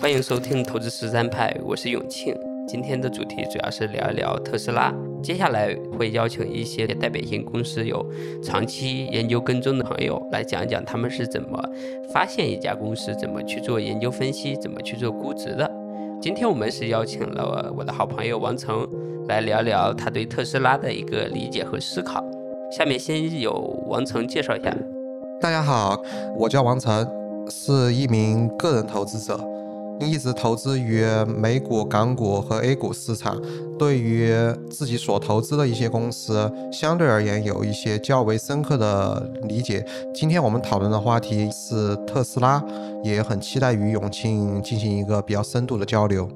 欢迎收听投资实战派，我是永庆。今天的主题主要是聊一聊特斯拉。接下来会邀请一些代表性公司有长期研究跟踪的朋友来讲一讲他们是怎么发现一家公司，怎么去做研究分析，怎么去做估值的。今天我们是邀请了我的好朋友王成来聊聊他对特斯拉的一个理解和思考。下面先由王成介绍一下。大家好，我叫王成，是一名个人投资者。一直投资于美股、港股和 A 股市场，对于自己所投资的一些公司，相对而言有一些较为深刻的理解。今天我们讨论的话题是特斯拉，也很期待与永庆进行一个比较深度的交流。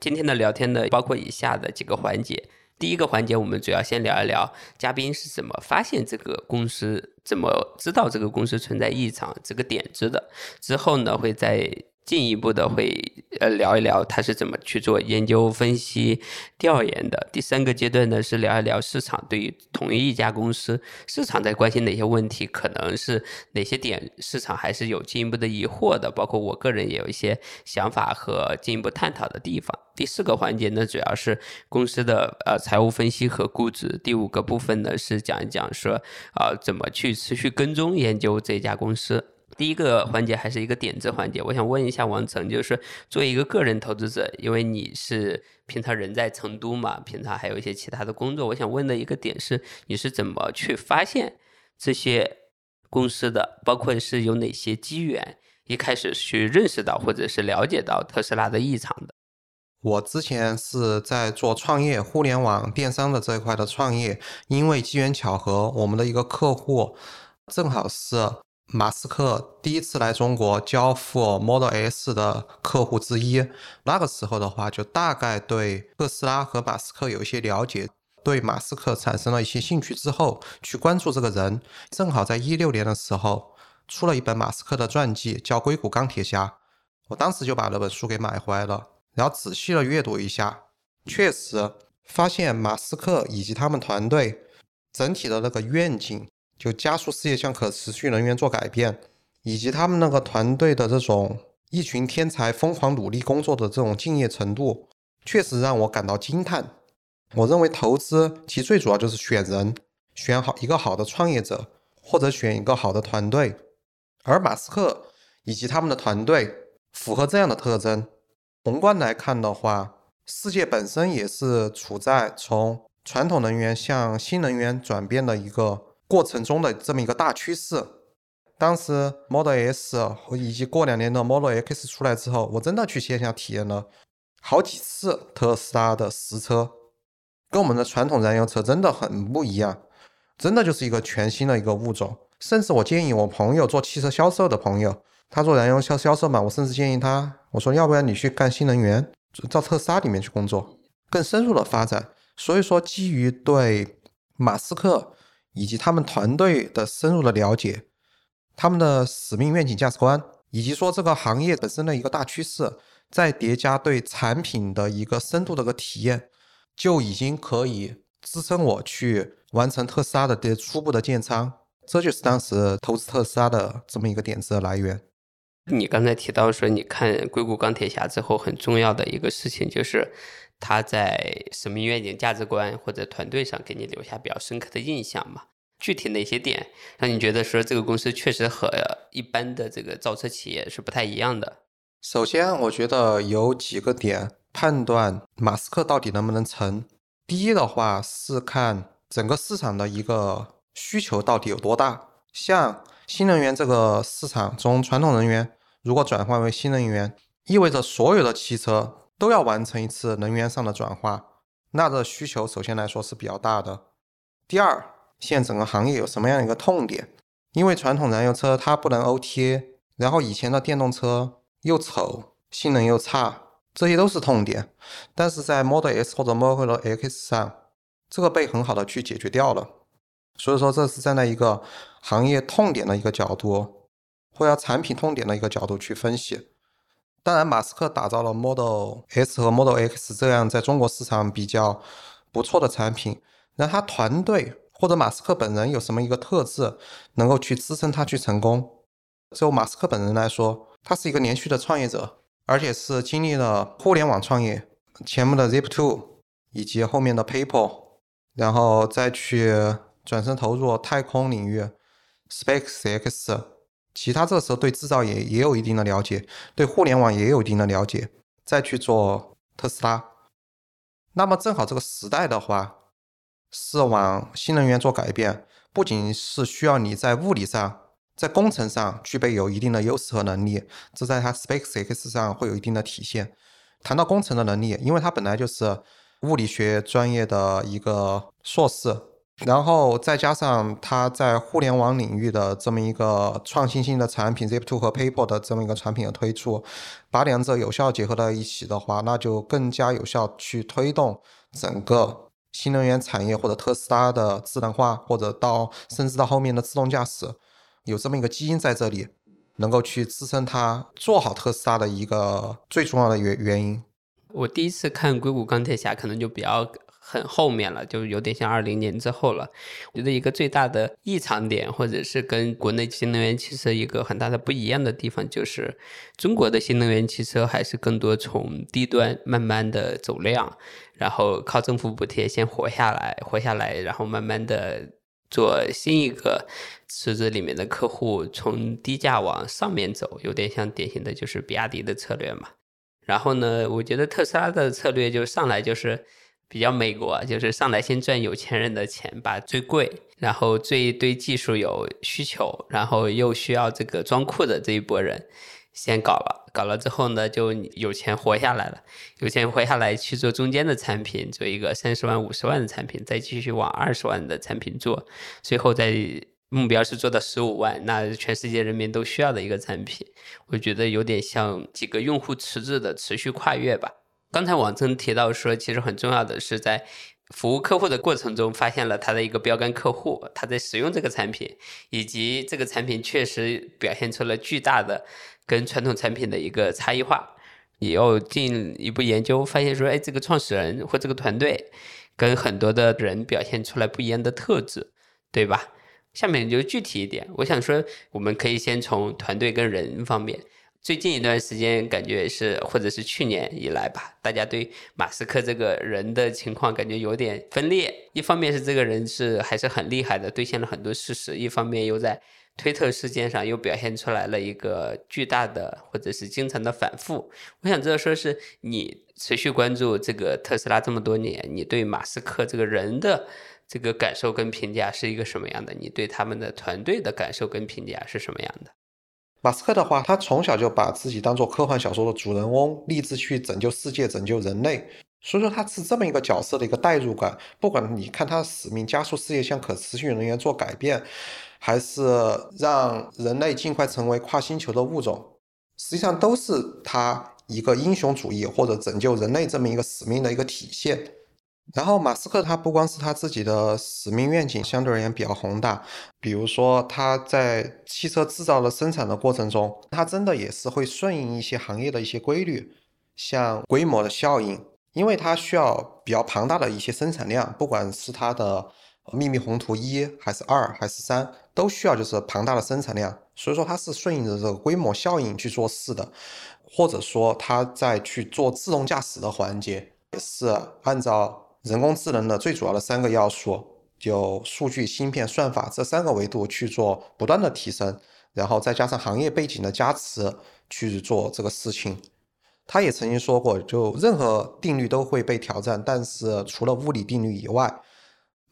今天的聊天呢，包括以下的几个环节。第一个环节，我们主要先聊一聊嘉宾是怎么发现这个公司，怎么知道这个公司存在异常这个点子的。之后呢，会在进一步的会呃聊一聊他是怎么去做研究分析调研的。第三个阶段呢是聊一聊市场对于同一一家公司市场在关心哪些问题，可能是哪些点市场还是有进一步的疑惑的，包括我个人也有一些想法和进一步探讨的地方。第四个环节呢主要是公司的呃财务分析和估值。第五个部分呢是讲一讲说啊怎么去持续跟踪研究这家公司。第一个环节还是一个点子环节，我想问一下王成，就是作为一个个人投资者，因为你是平常人在成都嘛，平常还有一些其他的工作，我想问的一个点是，你是怎么去发现这些公司的，包括是有哪些机缘，一开始去认识到或者是了解到特斯拉的异常的？我之前是在做创业、互联网电商的这一块的创业，因为机缘巧合，我们的一个客户正好是。马斯克第一次来中国交付 Model S 的客户之一，那个时候的话，就大概对特斯拉和马斯克有一些了解，对马斯克产生了一些兴趣之后，去关注这个人。正好在一六年的时候，出了一本马斯克的传记，叫《硅谷钢铁侠》，我当时就把那本书给买回来了，然后仔细的阅读一下，确实发现马斯克以及他们团队整体的那个愿景。就加速世界向可持续能源做改变，以及他们那个团队的这种一群天才疯狂努力工作的这种敬业程度，确实让我感到惊叹。我认为投资其最主要就是选人，选好一个好的创业者，或者选一个好的团队。而马斯克以及他们的团队符合这样的特征。宏观来看的话，世界本身也是处在从传统能源向新能源转变的一个。过程中的这么一个大趋势，当时 Model S 和以及过两年的 Model X 出来之后，我真的去线下体验了好几次特斯拉的实车，跟我们的传统燃油车真的很不一样，真的就是一个全新的一个物种。甚至我建议我朋友做汽车销售的朋友，他做燃油销销售嘛，我甚至建议他，我说要不然你去干新能源，到特斯拉里面去工作，更深入的发展。所以说，基于对马斯克。以及他们团队的深入的了解，他们的使命、愿景、价值观，以及说这个行业本身的一个大趋势，再叠加对产品的一个深度的个体验，就已经可以支撑我去完成特斯拉的这初步的建仓。这就是当时投资特斯拉的这么一个点子的来源。你刚才提到说，你看硅谷钢铁侠之后，很重要的一个事情就是。他在什么愿景、价值观或者团队上给你留下比较深刻的印象嘛？具体哪些点让你觉得说这个公司确实和一般的这个造车企业是不太一样的？首先，我觉得有几个点判断马斯克到底能不能成。第一的话是看整个市场的一个需求到底有多大。像新能源这个市场中，传统能源如果转换为新能源，意味着所有的汽车。都要完成一次能源上的转化，那这需求首先来说是比较大的。第二，现整个行业有什么样一个痛点？因为传统燃油车它不能 OTA，然后以前的电动车又丑，性能又差，这些都是痛点。但是在 Model S 或者 Model X 上，这个被很好的去解决掉了。所以说，这是站在一个行业痛点的一个角度，或者产品痛点的一个角度去分析。当然，马斯克打造了 Model S 和 Model X 这样在中国市场比较不错的产品。那他团队或者马斯克本人有什么一个特质能够去支撑他去成功？就马斯克本人来说，他是一个连续的创业者，而且是经历了互联网创业，前面的 Zip2 以及后面的 PayPal，然后再去转身投入太空领域，SpaceX，其他这时候对制造业也有一定的了解，对互联网也有一定的了解，再去做特斯拉。那么正好这个时代的话，是往新能源做改变，不仅是需要你在物理上。在工程上具备有一定的优势和能力，这在它 SpaceX 上会有一定的体现。谈到工程的能力，因为它本来就是物理学专业的一个硕士，然后再加上它在互联网领域的这么一个创新性的产品 Zip2 和 PayPal 的这么一个产品的推出，把两者有效结合到一起的话，那就更加有效去推动整个新能源产业或者特斯拉的智能化，或者到甚至到后面的自动驾驶。有这么一个基因在这里，能够去支撑它做好特斯拉的一个最重要的原原因。我第一次看硅谷钢铁侠，可能就比较很后面了，就有点像二零年之后了。我觉得一个最大的异常点，或者是跟国内新能源汽车一个很大的不一样的地方，就是中国的新能源汽车还是更多从低端慢慢的走量，然后靠政府补贴先活下来，活下来，然后慢慢的。做新一个池子里面的客户，从低价往上面走，有点像典型的就是比亚迪的策略嘛。然后呢，我觉得特斯拉的策略就上来就是比较美国，就是上来先赚有钱人的钱，把最贵，然后最对技术有需求，然后又需要这个装库的这一波人。先搞了，搞了之后呢，就有钱活下来了，有钱活下来去做中间的产品，做一个三十万、五十万的产品，再继续往二十万的产品做，最后在目标是做到十五万，那全世界人民都需要的一个产品，我觉得有点像几个用户池子的持续跨越吧。刚才王曾提到说，其实很重要的是在服务客户的过程中，发现了他的一个标杆客户，他在使用这个产品，以及这个产品确实表现出了巨大的。跟传统产品的一个差异化，也要进一步研究，发现说，哎，这个创始人或这个团队跟很多的人表现出来不一样的特质，对吧？下面就具体一点，我想说，我们可以先从团队跟人方面。最近一段时间，感觉是或者是去年以来吧，大家对马斯克这个人的情况感觉有点分裂。一方面是这个人是还是很厉害的，兑现了很多事实；一方面又在。推特事件上又表现出来了一个巨大的或者是经常的反复。我想知道，说是你持续关注这个特斯拉这么多年，你对马斯克这个人的这个感受跟评价是一个什么样的？你对他们的团队的感受跟评价是什么样的？马斯克的话，他从小就把自己当做科幻小说的主人翁，立志去拯救世界、拯救人类，所以说他是这么一个角色的一个代入感。不管你看他的使命，加速世界向可持续能源做改变。还是让人类尽快成为跨星球的物种，实际上都是他一个英雄主义或者拯救人类这么一个使命的一个体现。然后，马斯克他不光是他自己的使命愿景相对而言比较宏大，比如说他在汽车制造的生产的过程中，他真的也是会顺应一些行业的一些规律，像规模的效应，因为它需要比较庞大的一些生产量，不管是它的。秘密宏图一还是二还是三，都需要就是庞大的生产量，所以说它是顺应着这个规模效应去做事的，或者说他在去做自动驾驶的环节，也是按照人工智能的最主要的三个要素，就数据、芯片、算法这三个维度去做不断的提升，然后再加上行业背景的加持去做这个事情。他也曾经说过，就任何定律都会被挑战，但是除了物理定律以外。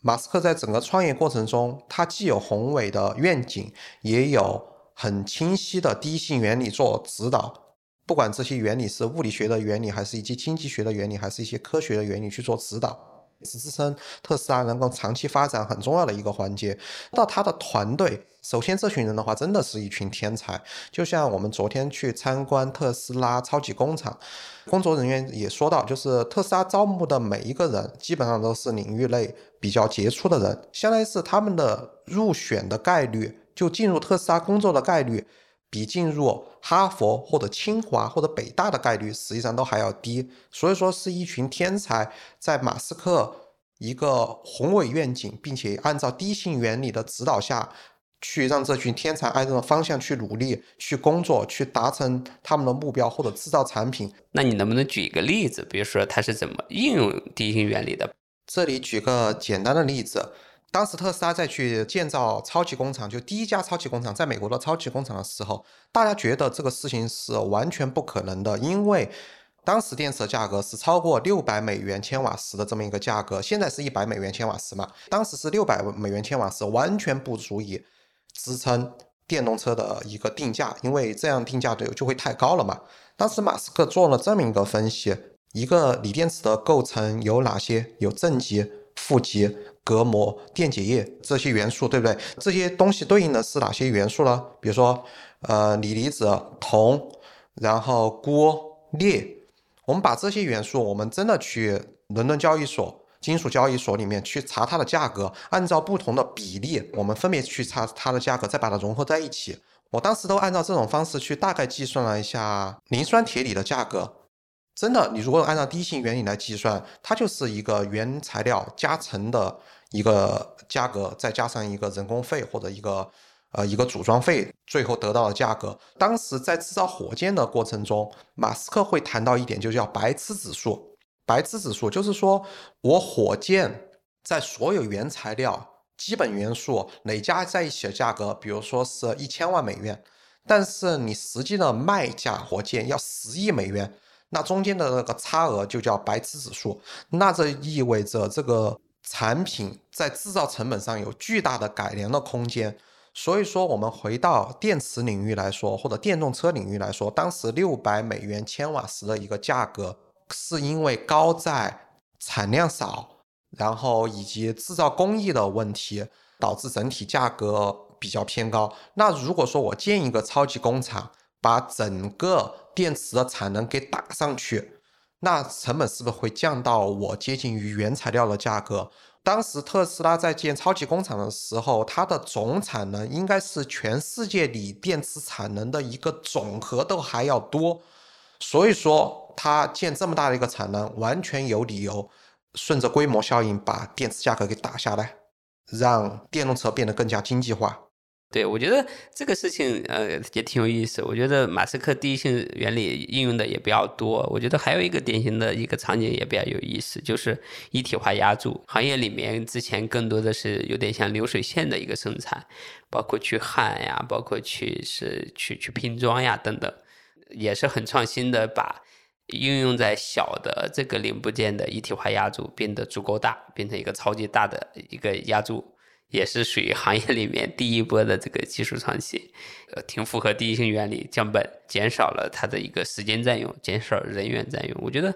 马斯克在整个创业过程中，他既有宏伟的愿景，也有很清晰的第一性原理做指导。不管这些原理是物理学的原理，还是一些经济学的原理，还是一些科学的原理去做指导。是支撑特斯拉能够长期发展很重要的一个环节。到他的团队，首先这群人的话，真的是一群天才。就像我们昨天去参观特斯拉超级工厂，工作人员也说到，就是特斯拉招募的每一个人，基本上都是领域内比较杰出的人，相当于是他们的入选的概率，就进入特斯拉工作的概率。比进入哈佛或者清华或者北大的概率实际上都还要低，所以说是一群天才在马斯克一个宏伟愿景，并且按照第一性原理的指导下去让这群天才按照方向去努力、去工作、去达成他们的目标或者制造产品。那你能不能举一个例子？比如说他是怎么应用第一性原理的？这里举个简单的例子。当时特斯拉在去建造超级工厂，就第一家超级工厂，在美国的超级工厂的时候，大家觉得这个事情是完全不可能的，因为当时电池的价格是超过六百美元千瓦时的这么一个价格，现在是一百美元千瓦时嘛，当时是六百美元千瓦时，完全不足以支撑电动车的一个定价，因为这样定价的就会太高了嘛。当时马斯克做了这么一个分析，一个锂电池的构成有哪些？有正极、负极。隔膜、电解液这些元素，对不对？这些东西对应的是哪些元素呢？比如说，呃，锂离子、铜，然后钴、镍。我们把这些元素，我们真的去伦敦交易所、金属交易所里面去查它的价格，按照不同的比例，我们分别去查它的价格，再把它融合在一起。我当时都按照这种方式去大概计算了一下磷酸铁锂的价格。真的，你如果按照第一性原理来计算，它就是一个原材料加成的。一个价格再加上一个人工费或者一个呃一个组装费，最后得到的价格。当时在制造火箭的过程中，马斯克会谈到一点，就叫白痴指数。白痴指数就是说我火箭在所有原材料、基本元素累加在一起的价格，比如说是一千万美元，但是你实际的卖价火箭要十亿美元，那中间的那个差额就叫白痴指数。那这意味着这个。产品在制造成本上有巨大的改良的空间，所以说我们回到电池领域来说，或者电动车领域来说，当时六百美元千瓦时的一个价格，是因为高在产量少，然后以及制造工艺的问题，导致整体价格比较偏高。那如果说我建一个超级工厂，把整个电池的产能给打上去。那成本是不是会降到我接近于原材料的价格？当时特斯拉在建超级工厂的时候，它的总产能应该是全世界锂电池产能的一个总和都还要多，所以说它建这么大的一个产能，完全有理由顺着规模效应把电池价格给打下来，让电动车变得更加经济化。对，我觉得这个事情呃也挺有意思。我觉得马斯克第一性原理应用的也比较多。我觉得还有一个典型的一个场景也比较有意思，就是一体化压铸行业里面，之前更多的是有点像流水线的一个生产，包括去焊呀，包括去是去去拼装呀等等，也是很创新的，把应用在小的这个零部件的一体化压铸变得足够大，变成一个超级大的一个压铸。也是属于行业里面第一波的这个技术创新，呃，挺符合第一性原理，降本，减少了它的一个时间占用，减少人员占用。我觉得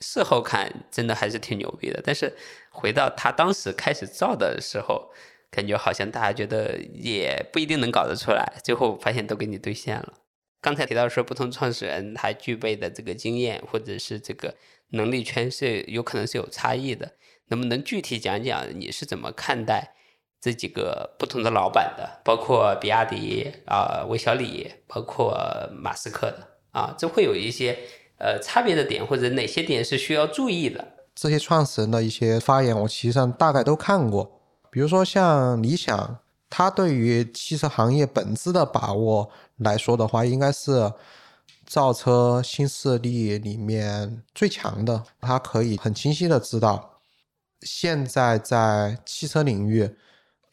事后看真的还是挺牛逼的。但是回到他当时开始造的时候，感觉好像大家觉得也不一定能搞得出来，最后发现都给你兑现了。刚才提到说，不同创始人他具备的这个经验或者是这个能力圈是有可能是有差异的，能不能具体讲讲你是怎么看待？这几个不同的老板的，包括比亚迪啊、韦小李，包括马斯克的啊，这会有一些呃差别的点，或者哪些点是需要注意的？这些创始人的一些发言，我其实上大概都看过。比如说像理想，他对于汽车行业本质的把握来说的话，应该是造车新势力里面最强的。他可以很清晰的知道，现在在汽车领域。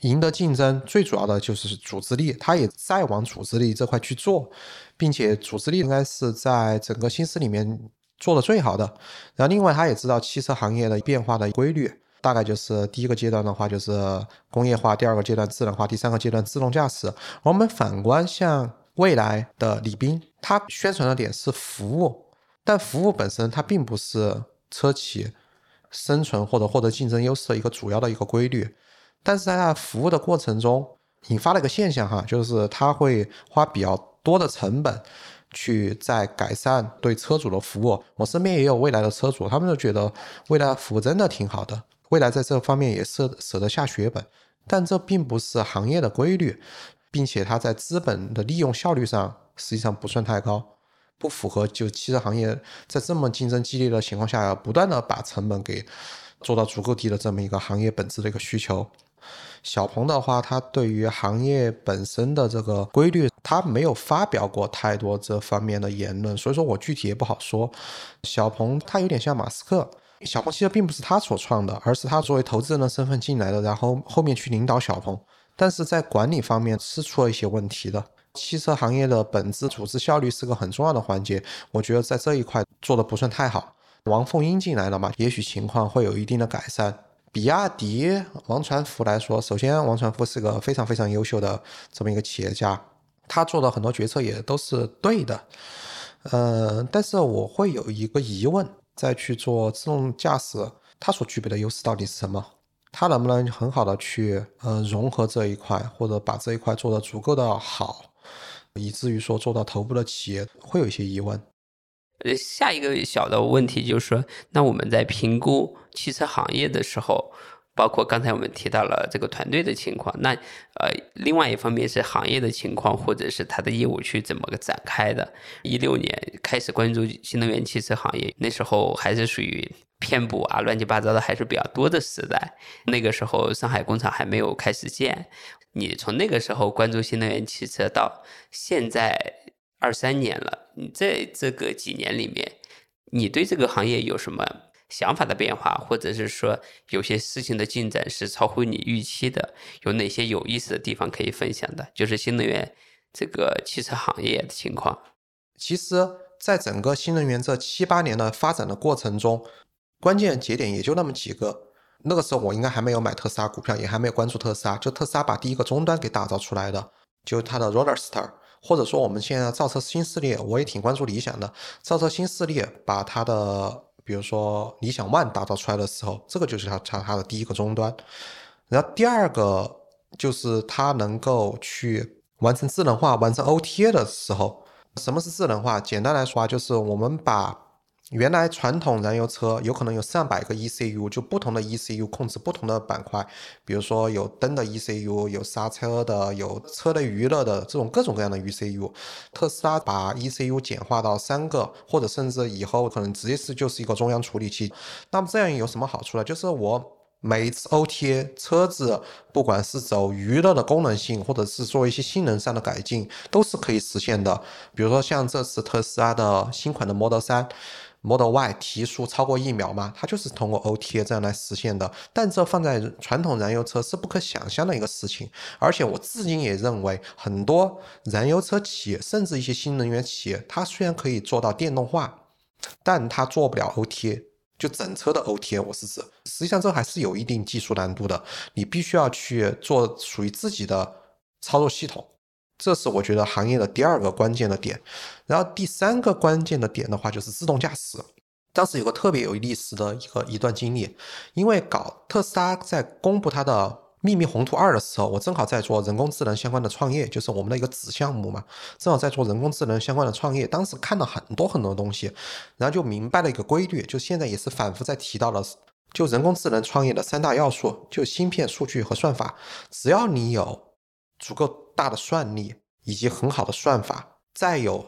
赢得竞争最主要的就是组织力，他也在往组织力这块去做，并且组织力应该是在整个新思里面做的最好的。然后另外他也知道汽车行业的变化的规律，大概就是第一个阶段的话就是工业化，第二个阶段智能化，第三个阶段自动驾驶。我们反观像未来的李斌，他宣传的点是服务，但服务本身它并不是车企生存或者获得竞争优势的一个主要的一个规律。但是在它服务的过程中，引发了一个现象哈，就是他会花比较多的成本去在改善对车主的服务。我身边也有未来的车主，他们就觉得未来服务真的挺好的，未来在这方面也舍舍得下血本。但这并不是行业的规律，并且它在资本的利用效率上实际上不算太高，不符合就汽车行业在这么竞争激烈的情况下，要不断的把成本给做到足够低的这么一个行业本质的一个需求。小鹏的话，他对于行业本身的这个规律，他没有发表过太多这方面的言论，所以说我具体也不好说。小鹏他有点像马斯克，小鹏其实并不是他所创的，而是他作为投资人的身份进来的，然后后面去领导小鹏，但是在管理方面是出了一些问题的。汽车行业的本质组织效率是个很重要的环节，我觉得在这一块做的不算太好。王凤英进来了嘛，也许情况会有一定的改善。比亚迪王传福来说，首先王传福是个非常非常优秀的这么一个企业家，他做的很多决策也都是对的。呃，但是我会有一个疑问，再去做自动驾驶，它所具备的优势到底是什么？它能不能很好的去呃融合这一块，或者把这一块做得足够的好，以至于说做到头部的企业，会有一些疑问。呃，下一个小的问题就是说，那我们在评估汽车行业的时候，包括刚才我们提到了这个团队的情况，那呃，另外一方面是行业的情况，或者是它的业务去怎么个展开的。一六年开始关注新能源汽车行业，那时候还是属于偏补啊、乱七八糟的还是比较多的时代。那个时候上海工厂还没有开始建，你从那个时候关注新能源汽车到现在。二三年了，你在这个几年里面，你对这个行业有什么想法的变化，或者是说有些事情的进展是超乎你预期的？有哪些有意思的地方可以分享的？就是新能源这个汽车行业的情况。其实，在整个新能源这七八年的发展的过程中，关键节点也就那么几个。那个时候我应该还没有买特斯拉股票，也还没有关注特斯拉，就特斯拉把第一个终端给打造出来的，就是它的 Roadster。或者说，我们现在造车新势力，我也挺关注理想的。造车新势力把它的，比如说理想 ONE 打造出来的时候，这个就是它它它的第一个终端。然后第二个就是它能够去完成智能化、完成 OTA 的时候，什么是智能化？简单来说啊，就是我们把。原来传统燃油车有可能有上百个 ECU，就不同的 ECU 控制不同的板块，比如说有灯的 ECU，有刹车的，有车的娱乐的这种各种各样的 ECU。特斯拉把 ECU 简化到三个，或者甚至以后可能直接是就是一个中央处理器。那么这样有什么好处呢？就是我每一次 OTA 车子，不管是走娱乐的功能性，或者是做一些性能上的改进，都是可以实现的。比如说像这次特斯拉的新款的 Model 三。Model Y 提速超过一秒嘛，它就是通过 OTA 这样来实现的。但这放在传统燃油车是不可想象的一个事情。而且我至今也认为，很多燃油车企业，甚至一些新能源企业，它虽然可以做到电动化，但它做不了 OTA，就整车的 OTA。我是指，实际上这还是有一定技术难度的。你必须要去做属于自己的操作系统。这是我觉得行业的第二个关键的点，然后第三个关键的点的话就是自动驾驶。当时有个特别有意思的一个一段经历，因为搞特斯拉在公布它的秘密宏图二的时候，我正好在做人工智能相关的创业，就是我们的一个子项目嘛，正好在做人工智能相关的创业。当时看了很多很多东西，然后就明白了一个规律，就现在也是反复在提到的，就人工智能创业的三大要素，就芯片、数据和算法。只要你有足够。大的算力以及很好的算法，再有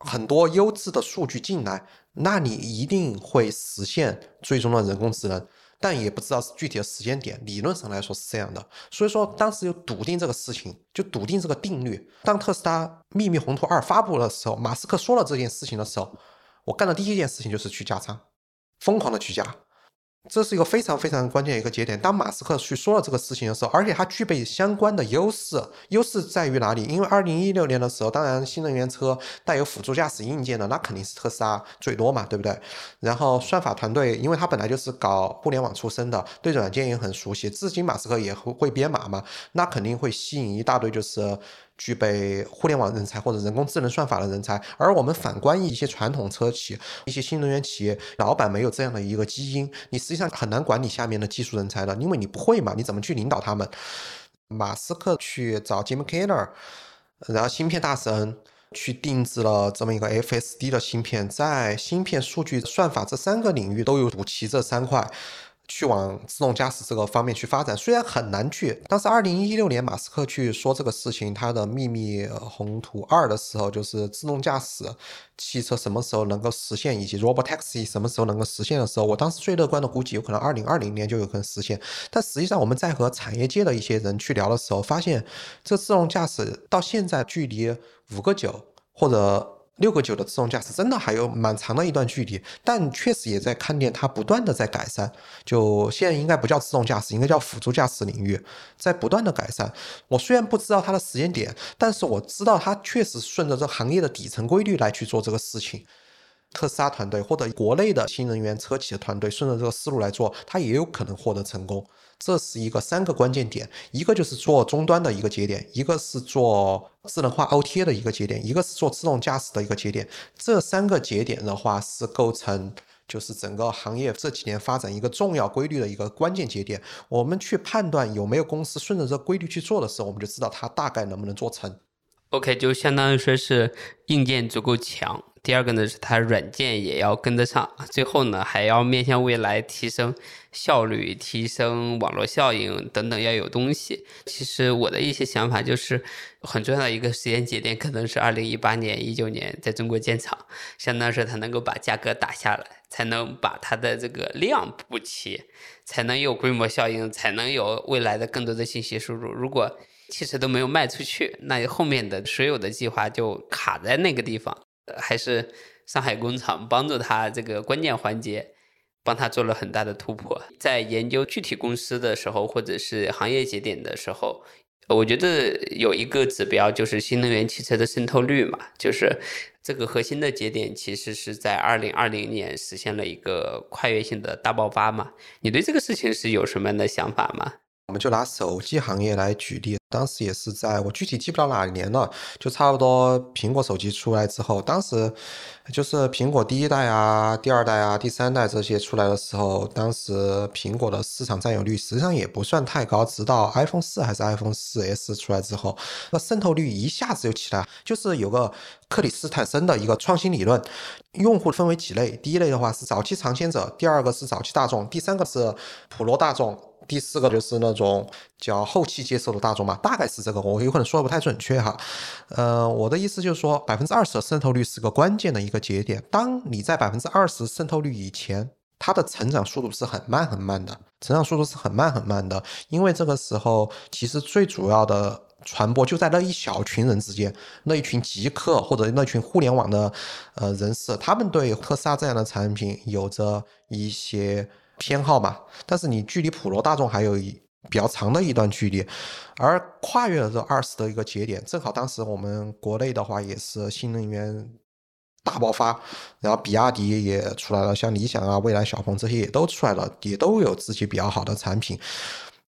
很多优质的数据进来，那你一定会实现最终的人工智能，但也不知道是具体的时间点。理论上来说是这样的，所以说当时就笃定这个事情，就笃定这个定律。当特斯拉秘密宏图二发布的时候，马斯克说了这件事情的时候，我干的第一件事情就是去加仓，疯狂的去加。这是一个非常非常关键的一个节点。当马斯克去说了这个事情的时候，而且他具备相关的优势，优势在于哪里？因为二零一六年的时候，当然新能源车带有辅助驾驶硬件的，那肯定是特斯拉最多嘛，对不对？然后算法团队，因为他本来就是搞互联网出身的，对软件也很熟悉。至今马斯克也会会编码嘛，那肯定会吸引一大堆就是。具备互联网人才或者人工智能算法的人才，而我们反观一些传统车企、一些新能源企业，老板没有这样的一个基因，你实际上很难管理下面的技术人才的，因为你不会嘛，你怎么去领导他们？马斯克去找 Jim Keller，然后芯片大神去定制了这么一个 FSD 的芯片，在芯片、数据、算法这三个领域都有补齐这三块。去往自动驾驶这个方面去发展，虽然很难去。当时二零一六年马斯克去说这个事情，他的秘密宏图二的时候，就是自动驾驶汽车什么时候能够实现，以及 Robotaxi 什么时候能够实现的时候，我当时最乐观的估计有可能二零二零年就有可能实现。但实际上我们在和产业界的一些人去聊的时候，发现这自动驾驶到现在距离五个九或者。六个九的自动驾驶真的还有蛮长的一段距离，但确实也在看见它不断的在改善。就现在应该不叫自动驾驶，应该叫辅助驾驶领域，在不断的改善。我虽然不知道它的时间点，但是我知道它确实顺着这行业的底层规律来去做这个事情。特斯拉团队或者国内的新能源车企的团队顺着这个思路来做，它也有可能获得成功。这是一个三个关键点，一个就是做终端的一个节点，一个是做智能化 OTA 的一个节点，一个是做自动驾驶的一个节点。这三个节点的话，是构成就是整个行业这几年发展一个重要规律的一个关键节点。我们去判断有没有公司顺着这规律去做的时候，我们就知道它大概能不能做成。OK，就相当于说是硬件足够强。第二个呢，是它软件也要跟得上，最后呢，还要面向未来提升效率、提升网络效应等等，要有东西。其实我的一些想法就是，很重要的一个时间节点可能是二零一八年、一九年在中国建厂，相当于是它能够把价格打下来，才能把它的这个量补齐，才能有规模效应，才能有未来的更多的信息输入。如果汽车都没有卖出去，那后面的所有的计划就卡在那个地方。还是上海工厂帮助他这个关键环节，帮他做了很大的突破。在研究具体公司的时候，或者是行业节点的时候，我觉得有一个指标就是新能源汽车的渗透率嘛，就是这个核心的节点其实是在二零二零年实现了一个跨越性的大爆发嘛。你对这个事情是有什么样的想法吗？我们就拿手机行业来举例，当时也是在我具体记不到哪年了，就差不多苹果手机出来之后，当时就是苹果第一代啊、第二代啊、第三代这些出来的时候，当时苹果的市场占有率实际上也不算太高，直到 iPhone 四还是 iPhone 四 S 出来之后，那渗透率一下子就起来，就是有个克里斯坦森的一个创新理论，用户分为几类，第一类的话是早期尝鲜者，第二个是早期大众，第三个是普罗大众。第四个就是那种叫后期接受的大众嘛，大概是这个，我有可能说的不太准确哈。呃，我的意思就是说，百分之二十的渗透率是个关键的一个节点。当你在百分之二十渗透率以前，它的成长速度是很慢很慢的，成长速度是很慢很慢的，因为这个时候其实最主要的传播就在那一小群人之间，那一群极客或者那群互联网的呃人士，他们对特斯拉这样的产品有着一些。偏好嘛，但是你距离普罗大众还有一比较长的一段距离，而跨越了这二十的一个节点，正好当时我们国内的话也是新能源大爆发，然后比亚迪也出来了，像理想啊、蔚来、小鹏这些也都出来了，也都有自己比较好的产品。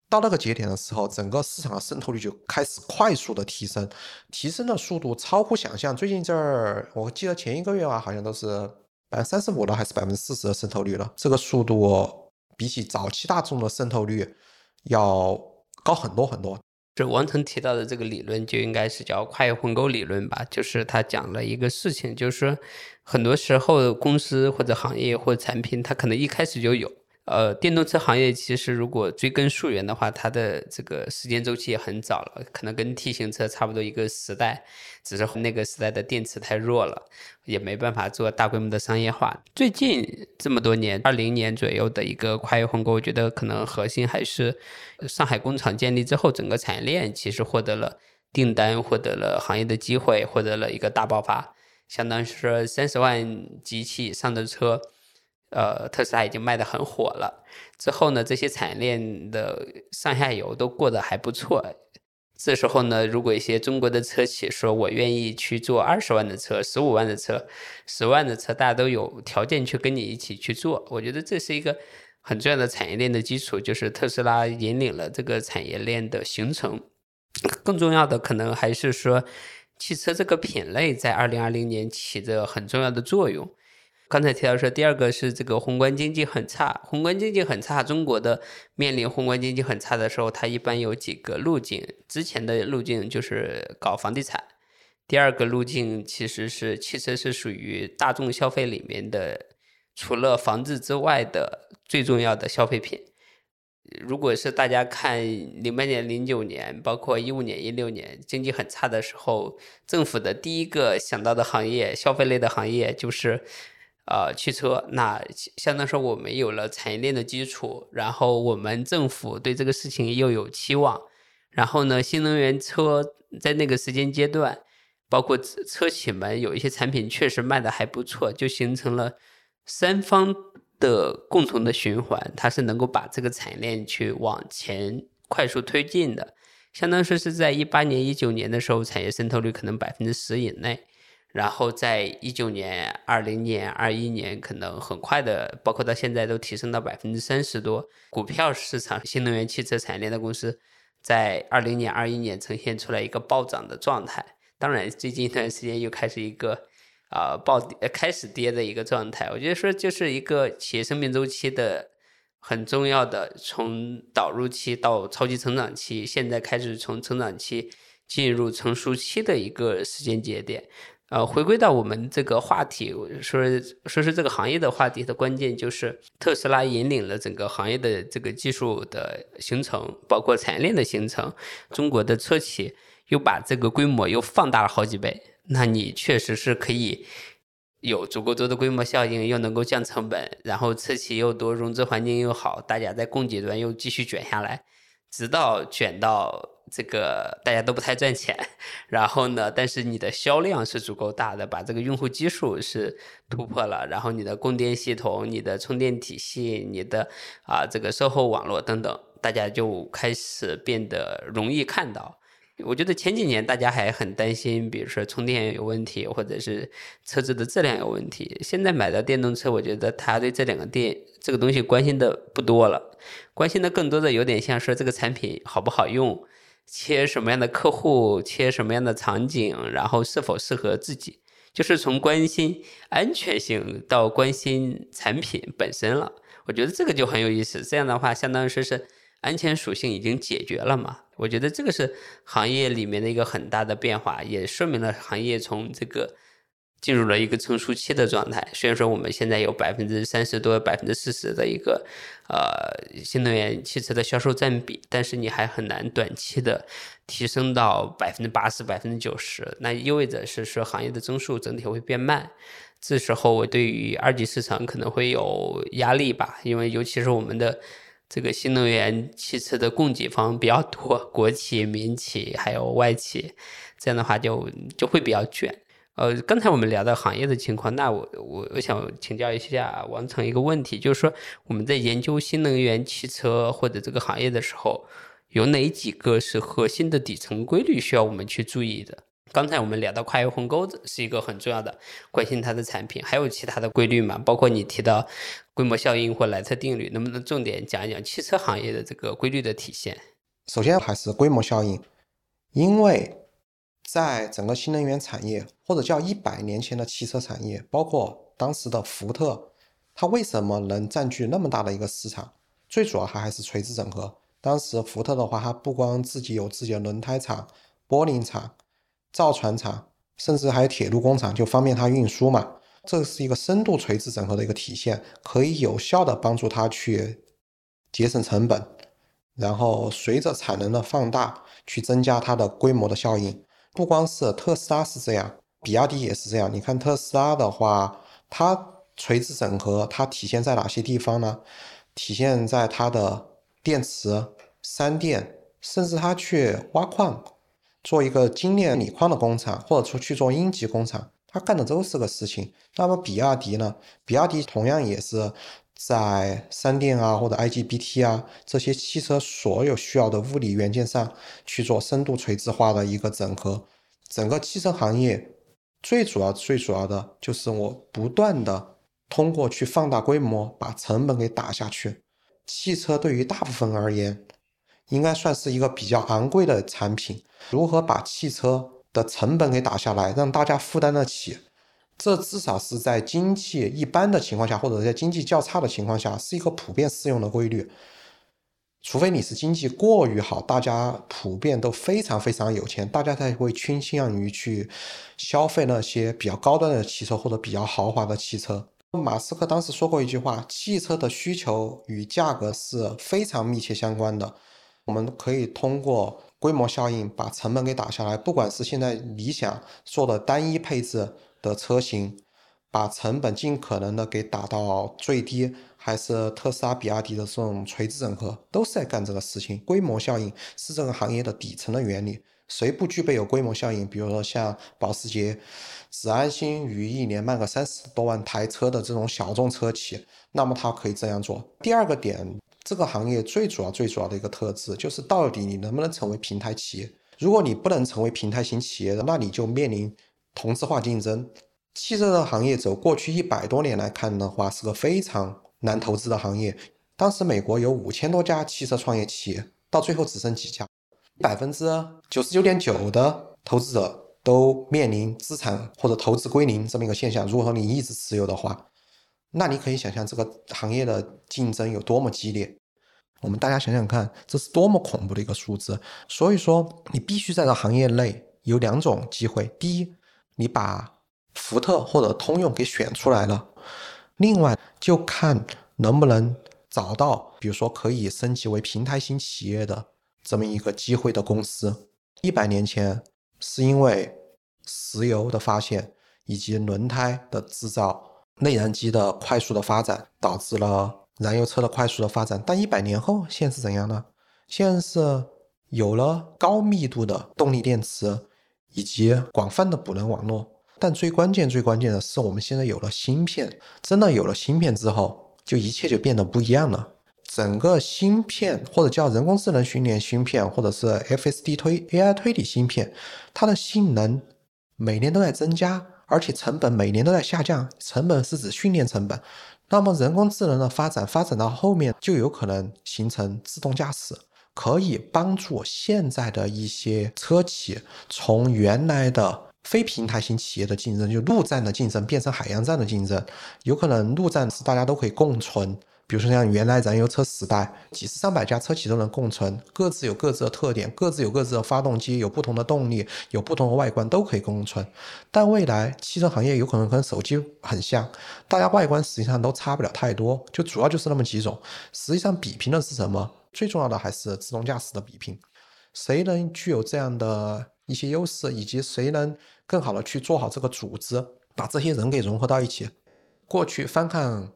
到那个节点的时候，整个市场的渗透率就开始快速的提升，提升的速度超乎想象。最近这儿，我记得前一个月啊，好像都是。百分之三十五了，还是百分之四十的渗透率了？这个速度比起早期大众的渗透率要高很多很多。就王成提到的这个理论，就应该是叫跨越鸿沟理论吧？就是他讲了一个事情，就是说很多时候公司或者行业或者产品，它可能一开始就有。呃，电动车行业其实如果追根溯源的话，它的这个时间周期也很早了，可能跟 T 型车差不多一个时代，只是那个时代的电池太弱了，也没办法做大规模的商业化。最近这么多年，二零年左右的一个跨越鸿沟，我觉得可能核心还是上海工厂建立之后，整个产业链其实获得了订单，获得了行业的机会，获得了一个大爆发，相当于说三十万机器上的车。呃，特斯拉已经卖的很火了。之后呢，这些产业链的上下游都过得还不错。这时候呢，如果一些中国的车企说我愿意去做二十万的车、十五万的车、十万的车，大家都有条件去跟你一起去做。我觉得这是一个很重要的产业链的基础，就是特斯拉引领了这个产业链的形成。更重要的可能还是说，汽车这个品类在二零二零年起着很重要的作用。刚才提到说，第二个是这个宏观经济很差，宏观经济很差，中国的面临宏观经济很差的时候，它一般有几个路径。之前的路径就是搞房地产，第二个路径其实是汽车是属于大众消费里面的除了房子之外的最重要的消费品。如果是大家看零八年、零九年，包括一五年、一六年经济很差的时候，政府的第一个想到的行业，消费类的行业就是呃汽车。那相当说我们有了产业链的基础，然后我们政府对这个事情又有期望，然后呢，新能源车在那个时间阶段，包括车企们有一些产品确实卖的还不错，就形成了三方。的共同的循环，它是能够把这个产业链去往前快速推进的。相当于说是在一八年、一九年的时候，产业渗透率可能百分之十以内，然后在一九年、二零年、二一年，可能很快的，包括到现在都提升到百分之三十多。股票市场新能源汽车产业链的公司，在二零年、二一年呈现出来一个暴涨的状态。当然，最近一段时间又开始一个。啊，暴跌开始跌的一个状态，我觉得说就是一个企业生命周期的很重要的，从导入期到超级成长期，现在开始从成长期进入成熟期的一个时间节点。呃，回归到我们这个话题，说说是这个行业的话题的关键就是特斯拉引领了整个行业的这个技术的形成，包括产业链的形成，中国的车企又把这个规模又放大了好几倍。那你确实是可以有足够多的规模效应，又能够降成本，然后车企又多，融资环境又好，大家在供给端又继续卷下来，直到卷到这个大家都不太赚钱，然后呢，但是你的销量是足够大的，把这个用户基数是突破了，然后你的供电系统、你的充电体系、你的啊这个售后网络等等，大家就开始变得容易看到。我觉得前几年大家还很担心，比如说充电有问题，或者是车子的质量有问题。现在买的电动车，我觉得他对这两个电这个东西关心的不多了，关心的更多的有点像说这个产品好不好用，切什么样的客户，切什么样的场景，然后是否适合自己，就是从关心安全性到关心产品本身了。我觉得这个就很有意思。这样的话，相当于说是。安全属性已经解决了嘛？我觉得这个是行业里面的一个很大的变化，也说明了行业从这个进入了一个成熟期的状态。虽然说我们现在有百分之三十多、百分之四十的一个呃新能源汽车的销售占比，但是你还很难短期的提升到百分之八十、百分之九十。那意味着是说行业的增速整体会变慢。这时候我对于二级市场可能会有压力吧，因为尤其是我们的。这个新能源汽车的供给方比较多，国企、民企还有外企，这样的话就就会比较卷。呃，刚才我们聊到行业的情况，那我我我想请教一下王成一个问题，就是说我们在研究新能源汽车或者这个行业的时候，有哪几个是核心的底层规律需要我们去注意的？刚才我们聊到跨越鸿沟子是一个很重要的，关心它的产品，还有其他的规律吗？包括你提到规模效应或莱特定律，能不能重点讲一讲汽车行业的这个规律的体现？首先还是规模效应，因为在整个新能源产业或者叫一百年前的汽车产业，包括当时的福特，它为什么能占据那么大的一个市场？最主要它还是垂直整合。当时福特的话，它不光自己有自己的轮胎厂、玻璃厂。造船厂，甚至还有铁路工厂，就方便它运输嘛。这是一个深度垂直整合的一个体现，可以有效的帮助它去节省成本，然后随着产能的放大，去增加它的规模的效应。不光是特斯拉是这样，比亚迪也是这样。你看特斯拉的话，它垂直整合，它体现在哪些地方呢？体现在它的电池、三电，甚至它去挖矿。做一个精炼锂矿的工厂，或者出去做阴极工厂，他干的都是个事情。那么比亚迪呢？比亚迪同样也是在三电啊，或者 IGBT 啊这些汽车所有需要的物理元件上去做深度垂直化的一个整合。整个汽车行业最主要、最主要的就是我不断的通过去放大规模，把成本给打下去。汽车对于大部分而言，应该算是一个比较昂贵的产品。如何把汽车的成本给打下来，让大家负担得起？这至少是在经济一般的情况下，或者在经济较差的情况下，是一个普遍适用的规律。除非你是经济过于好，大家普遍都非常非常有钱，大家才会倾向于去消费那些比较高端的汽车或者比较豪华的汽车。马斯克当时说过一句话：“汽车的需求与价格是非常密切相关的。”我们可以通过规模效应把成本给打下来。不管是现在理想做的单一配置的车型，把成本尽可能的给打到最低，还是特斯拉、比亚迪的这种垂直整合，都是在干这个事情。规模效应是这个行业的底层的原理。谁不具备有规模效应？比如说像保时捷，只安心于一年卖个三十多万台车的这种小众车企，那么它可以这样做。第二个点，这个行业最主要、最主要的一个特质就是，到底你能不能成为平台企业？如果你不能成为平台型企业的，那你就面临同质化竞争。汽车的行业走过去一百多年来看的话，是个非常难投资的行业。当时美国有五千多家汽车创业企业，到最后只剩几家。百分之九十九点九的投资者都面临资产或者投资归零这么一个现象。如果说你一直持有的话，那你可以想象这个行业的竞争有多么激烈。我们大家想想看，这是多么恐怖的一个数字。所以说，你必须在这行业内有两种机会：第一，你把福特或者通用给选出来了；另外，就看能不能找到，比如说可以升级为平台型企业的。这么一个机会的公司，一百年前是因为石油的发现以及轮胎的制造、内燃机的快速的发展，导致了燃油车的快速的发展。但一百年后，现在是怎样呢？现在是有了高密度的动力电池以及广泛的补能网络。但最关键、最关键的是，我们现在有了芯片。真的有了芯片之后，就一切就变得不一样了。整个芯片或者叫人工智能训练芯片，或者是 FSD 推 AI 推理芯片，它的性能每年都在增加，而且成本每年都在下降。成本是指训练成本。那么人工智能的发展发展到后面，就有可能形成自动驾驶，可以帮助现在的一些车企从原来的非平台型企业的竞争，就陆战的竞争，变成海洋战的竞争。有可能陆战是大家都可以共存。比如说像原来燃油车时代，几十上百家车企都能共存，各自有各自的特点，各自有各自的发动机，有不同的动力，有不同的外观，都可以共存。但未来汽车行业有可能跟手机很像，大家外观实际上都差不了太多，就主要就是那么几种。实际上比拼的是什么？最重要的还是自动驾驶的比拼，谁能具有这样的一些优势，以及谁能更好的去做好这个组织，把这些人给融合到一起。过去翻看。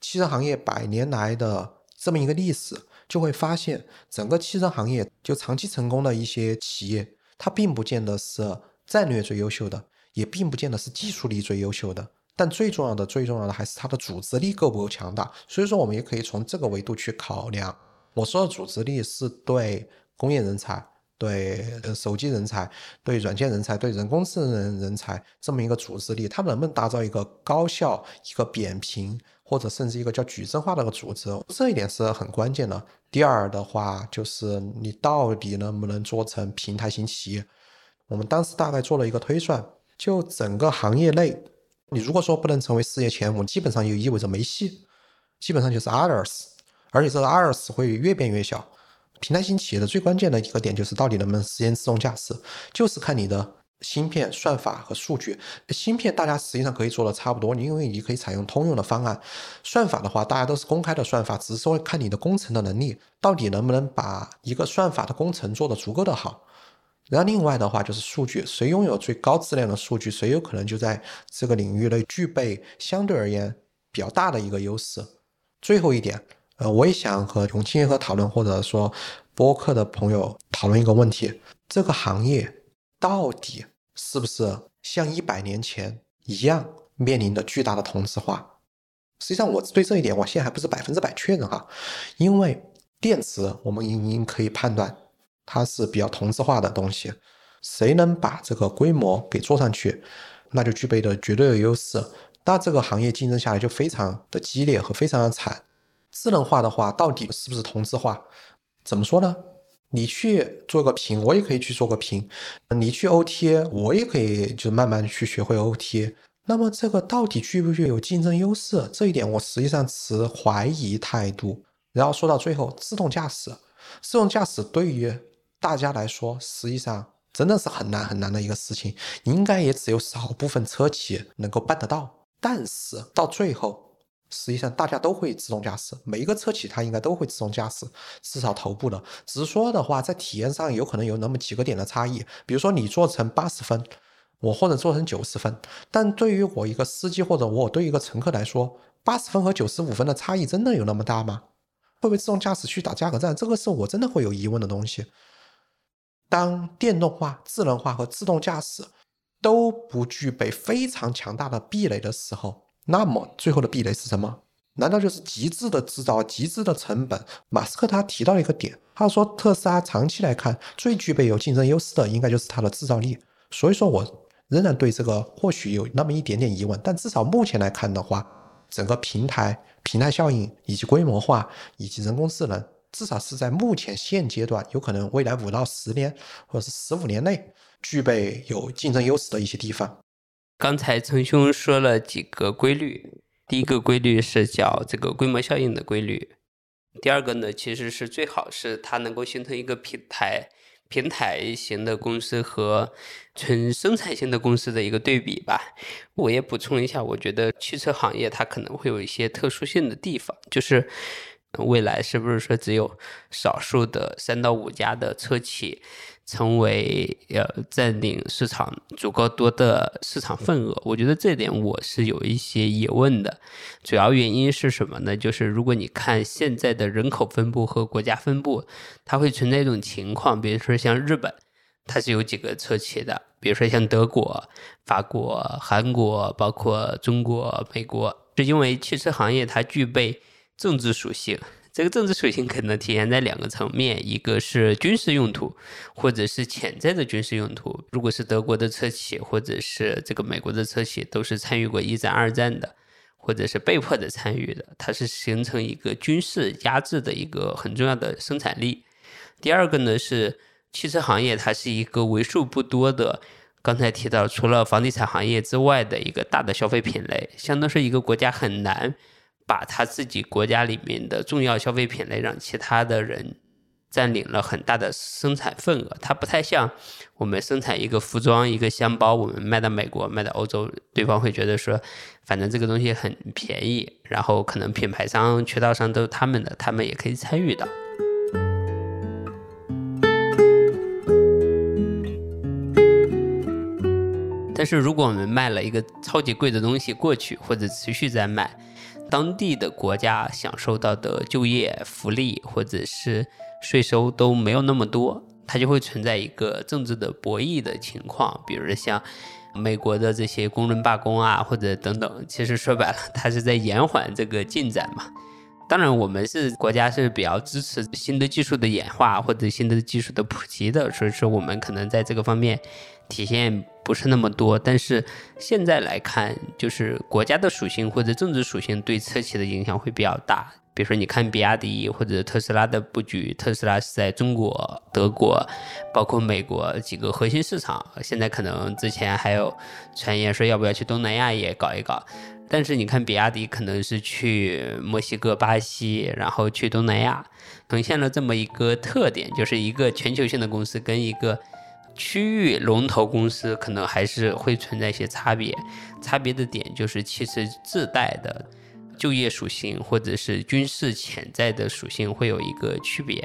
汽车行业百年来的这么一个历史，就会发现，整个汽车行业就长期成功的一些企业，它并不见得是战略最优秀的，也并不见得是技术力最优秀的，但最重要的、最重要的还是它的组织力够不够强大。所以说，我们也可以从这个维度去考量。我说的组织力是对工业人才、对手机人才、对软件人才、对人工智能人才这么一个组织力，它能不能打造一个高效、一个扁平。或者甚至一个叫矩阵化的一个组织，这一点是很关键的。第二的话，就是你到底能不能做成平台型企业？我们当时大概做了一个推算，就整个行业内，你如果说不能成为事业前五，基本上就意味着没戏，基本上就是 others，而且这个 others 会越变越小。平台型企业的最关键的一个点就是到底能不能实现自动驾驶，就是看你的。芯片、算法和数据，芯片大家实际上可以做的差不多，因为你可以采用通用的方案。算法的话，大家都是公开的算法，只是说看你的工程的能力，到底能不能把一个算法的工程做得足够的好。然后另外的话就是数据，谁拥有最高质量的数据，谁有可能就在这个领域内具备相对而言比较大的一个优势。最后一点，呃，我也想和永清和讨论，或者说播客的朋友讨论一个问题：这个行业。到底是不是像一百年前一样面临的巨大的同质化？实际上，我对这一点我现在还不是百分之百确认哈。因为电池我们已经可以判断它是比较同质化的东西，谁能把这个规模给做上去，那就具备的绝对的优势。那这个行业竞争下来就非常的激烈和非常的惨。智能化的话，到底是不是同质化？怎么说呢？你去做个屏，我也可以去做个屏；你去 OTA，我也可以就慢慢去学会 OTA。那么这个到底具不具有竞争优势？这一点我实际上持怀疑态度。然后说到最后，自动驾驶，自动驾驶对于大家来说，实际上真的是很难很难的一个事情，应该也只有少部分车企能够办得到。但是到最后，实际上大家都会自动驾驶，每一个车企它应该都会自动驾驶，至少头部的。只是说的话，在体验上有可能有那么几个点的差异，比如说你做成八十分，我或者做成九十分，但对于我一个司机或者我对一个乘客来说，八十分和九十五分的差异真的有那么大吗？会不会自动驾驶去打价格战？这个是我真的会有疑问的东西。当电动化、智能化和自动驾驶都不具备非常强大的壁垒的时候，那么最后的壁垒是什么？难道就是极致的制造、极致的成本？马斯克他提到了一个点，他说特斯拉长期来看最具备有竞争优势的，应该就是它的制造力。所以说我仍然对这个或许有那么一点点疑问，但至少目前来看的话，整个平台、平台效应以及规模化以及人工智能。至少是在目前现阶段，有可能未来五到十年或者是十五年内，具备有竞争优势的一些地方。刚才陈兄说了几个规律，第一个规律是叫这个规模效应的规律，第二个呢，其实是最好是它能够形成一个平台，平台型的公司和纯生产型的公司的一个对比吧。我也补充一下，我觉得汽车行业它可能会有一些特殊性的地方，就是。未来是不是说只有少数的三到五家的车企成为呃占领市场足够多的市场份额？我觉得这点我是有一些疑问的。主要原因是什么呢？就是如果你看现在的人口分布和国家分布，它会存在一种情况，比如说像日本，它是有几个车企的；比如说像德国、法国、韩国，包括中国、美国，是因为汽车行业它具备。政治属性，这个政治属性可能体现在两个层面，一个是军事用途，或者是潜在的军事用途。如果是德国的车企，或者是这个美国的车企，都是参与过一战、二战的，或者是被迫的参与的，它是形成一个军事压制的一个很重要的生产力。第二个呢是汽车行业，它是一个为数不多的，刚才提到除了房地产行业之外的一个大的消费品类，相当是一个国家很难。把他自己国家里面的重要消费品类让其他的人占领了很大的生产份额，它不太像我们生产一个服装、一个箱包，我们卖到美国、卖到欧洲，对方会觉得说，反正这个东西很便宜，然后可能品牌商、渠道商都是他们的，他们也可以参与到。但是如果我们卖了一个超级贵的东西过去，或者持续在卖。当地的国家享受到的就业福利或者是税收都没有那么多，它就会存在一个政治的博弈的情况。比如像美国的这些工人罢工啊，或者等等，其实说白了，它是在延缓这个进展嘛。当然，我们是国家是比较支持新的技术的演化或者新的技术的普及的，所以说我们可能在这个方面体现。不是那么多，但是现在来看，就是国家的属性或者政治属性对车企的影响会比较大。比如说，你看比亚迪或者特斯拉的布局，特斯拉是在中国、德国，包括美国几个核心市场。现在可能之前还有传言说要不要去东南亚也搞一搞，但是你看比亚迪可能是去墨西哥、巴西，然后去东南亚，呈现了这么一个特点，就是一个全球性的公司跟一个。区域龙头公司可能还是会存在一些差别，差别的点就是其实自带的就业属性或者是军事潜在的属性会有一个区别。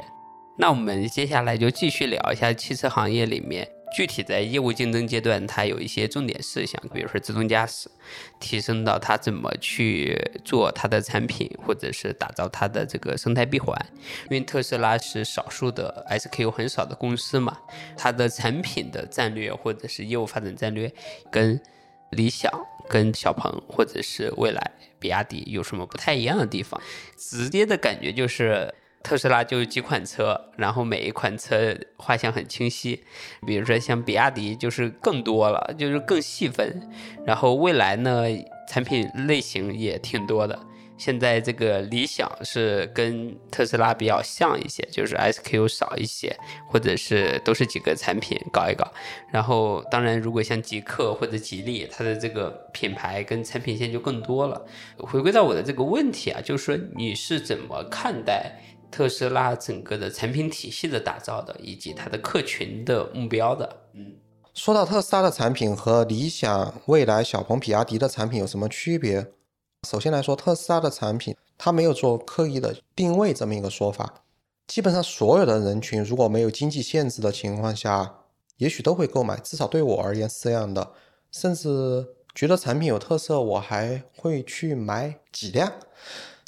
那我们接下来就继续聊一下汽车行业里面。具体在业务竞争阶段，它有一些重点事项，比如说自动驾驶，提升到它怎么去做它的产品，或者是打造它的这个生态闭环。因为特斯拉是少数的 SKU 很少的公司嘛，它的产品的战略或者是业务发展战略，跟理想、跟小鹏或者是蔚来、比亚迪有什么不太一样的地方？直接的感觉就是。特斯拉就有几款车，然后每一款车画像很清晰。比如说像比亚迪就是更多了，就是更细分。然后蔚来呢，产品类型也挺多的。现在这个理想是跟特斯拉比较像一些，就是 SKU 少一些，或者是都是几个产品搞一搞。然后当然，如果像极客或者吉利，它的这个品牌跟产品线就更多了。回归到我的这个问题啊，就是说你是怎么看待？特斯拉整个的产品体系的打造的，以及它的客群的目标的，嗯，说到特斯拉的产品和理想、未来、小鹏、比亚迪的产品有什么区别？首先来说，特斯拉的产品它没有做刻意的定位这么一个说法。基本上所有的人群，如果没有经济限制的情况下，也许都会购买。至少对我而言是这样的。甚至觉得产品有特色，我还会去买几辆。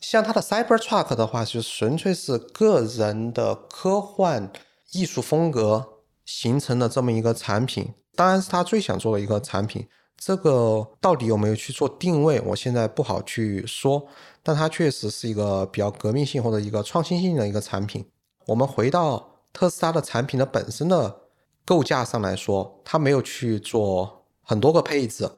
像它的 Cybertruck 的话，就纯粹是个人的科幻艺术风格形成的这么一个产品，当然是他最想做的一个产品。这个到底有没有去做定位，我现在不好去说。但它确实是一个比较革命性或者一个创新性的一个产品。我们回到特斯拉的产品的本身的构架上来说，它没有去做很多个配置，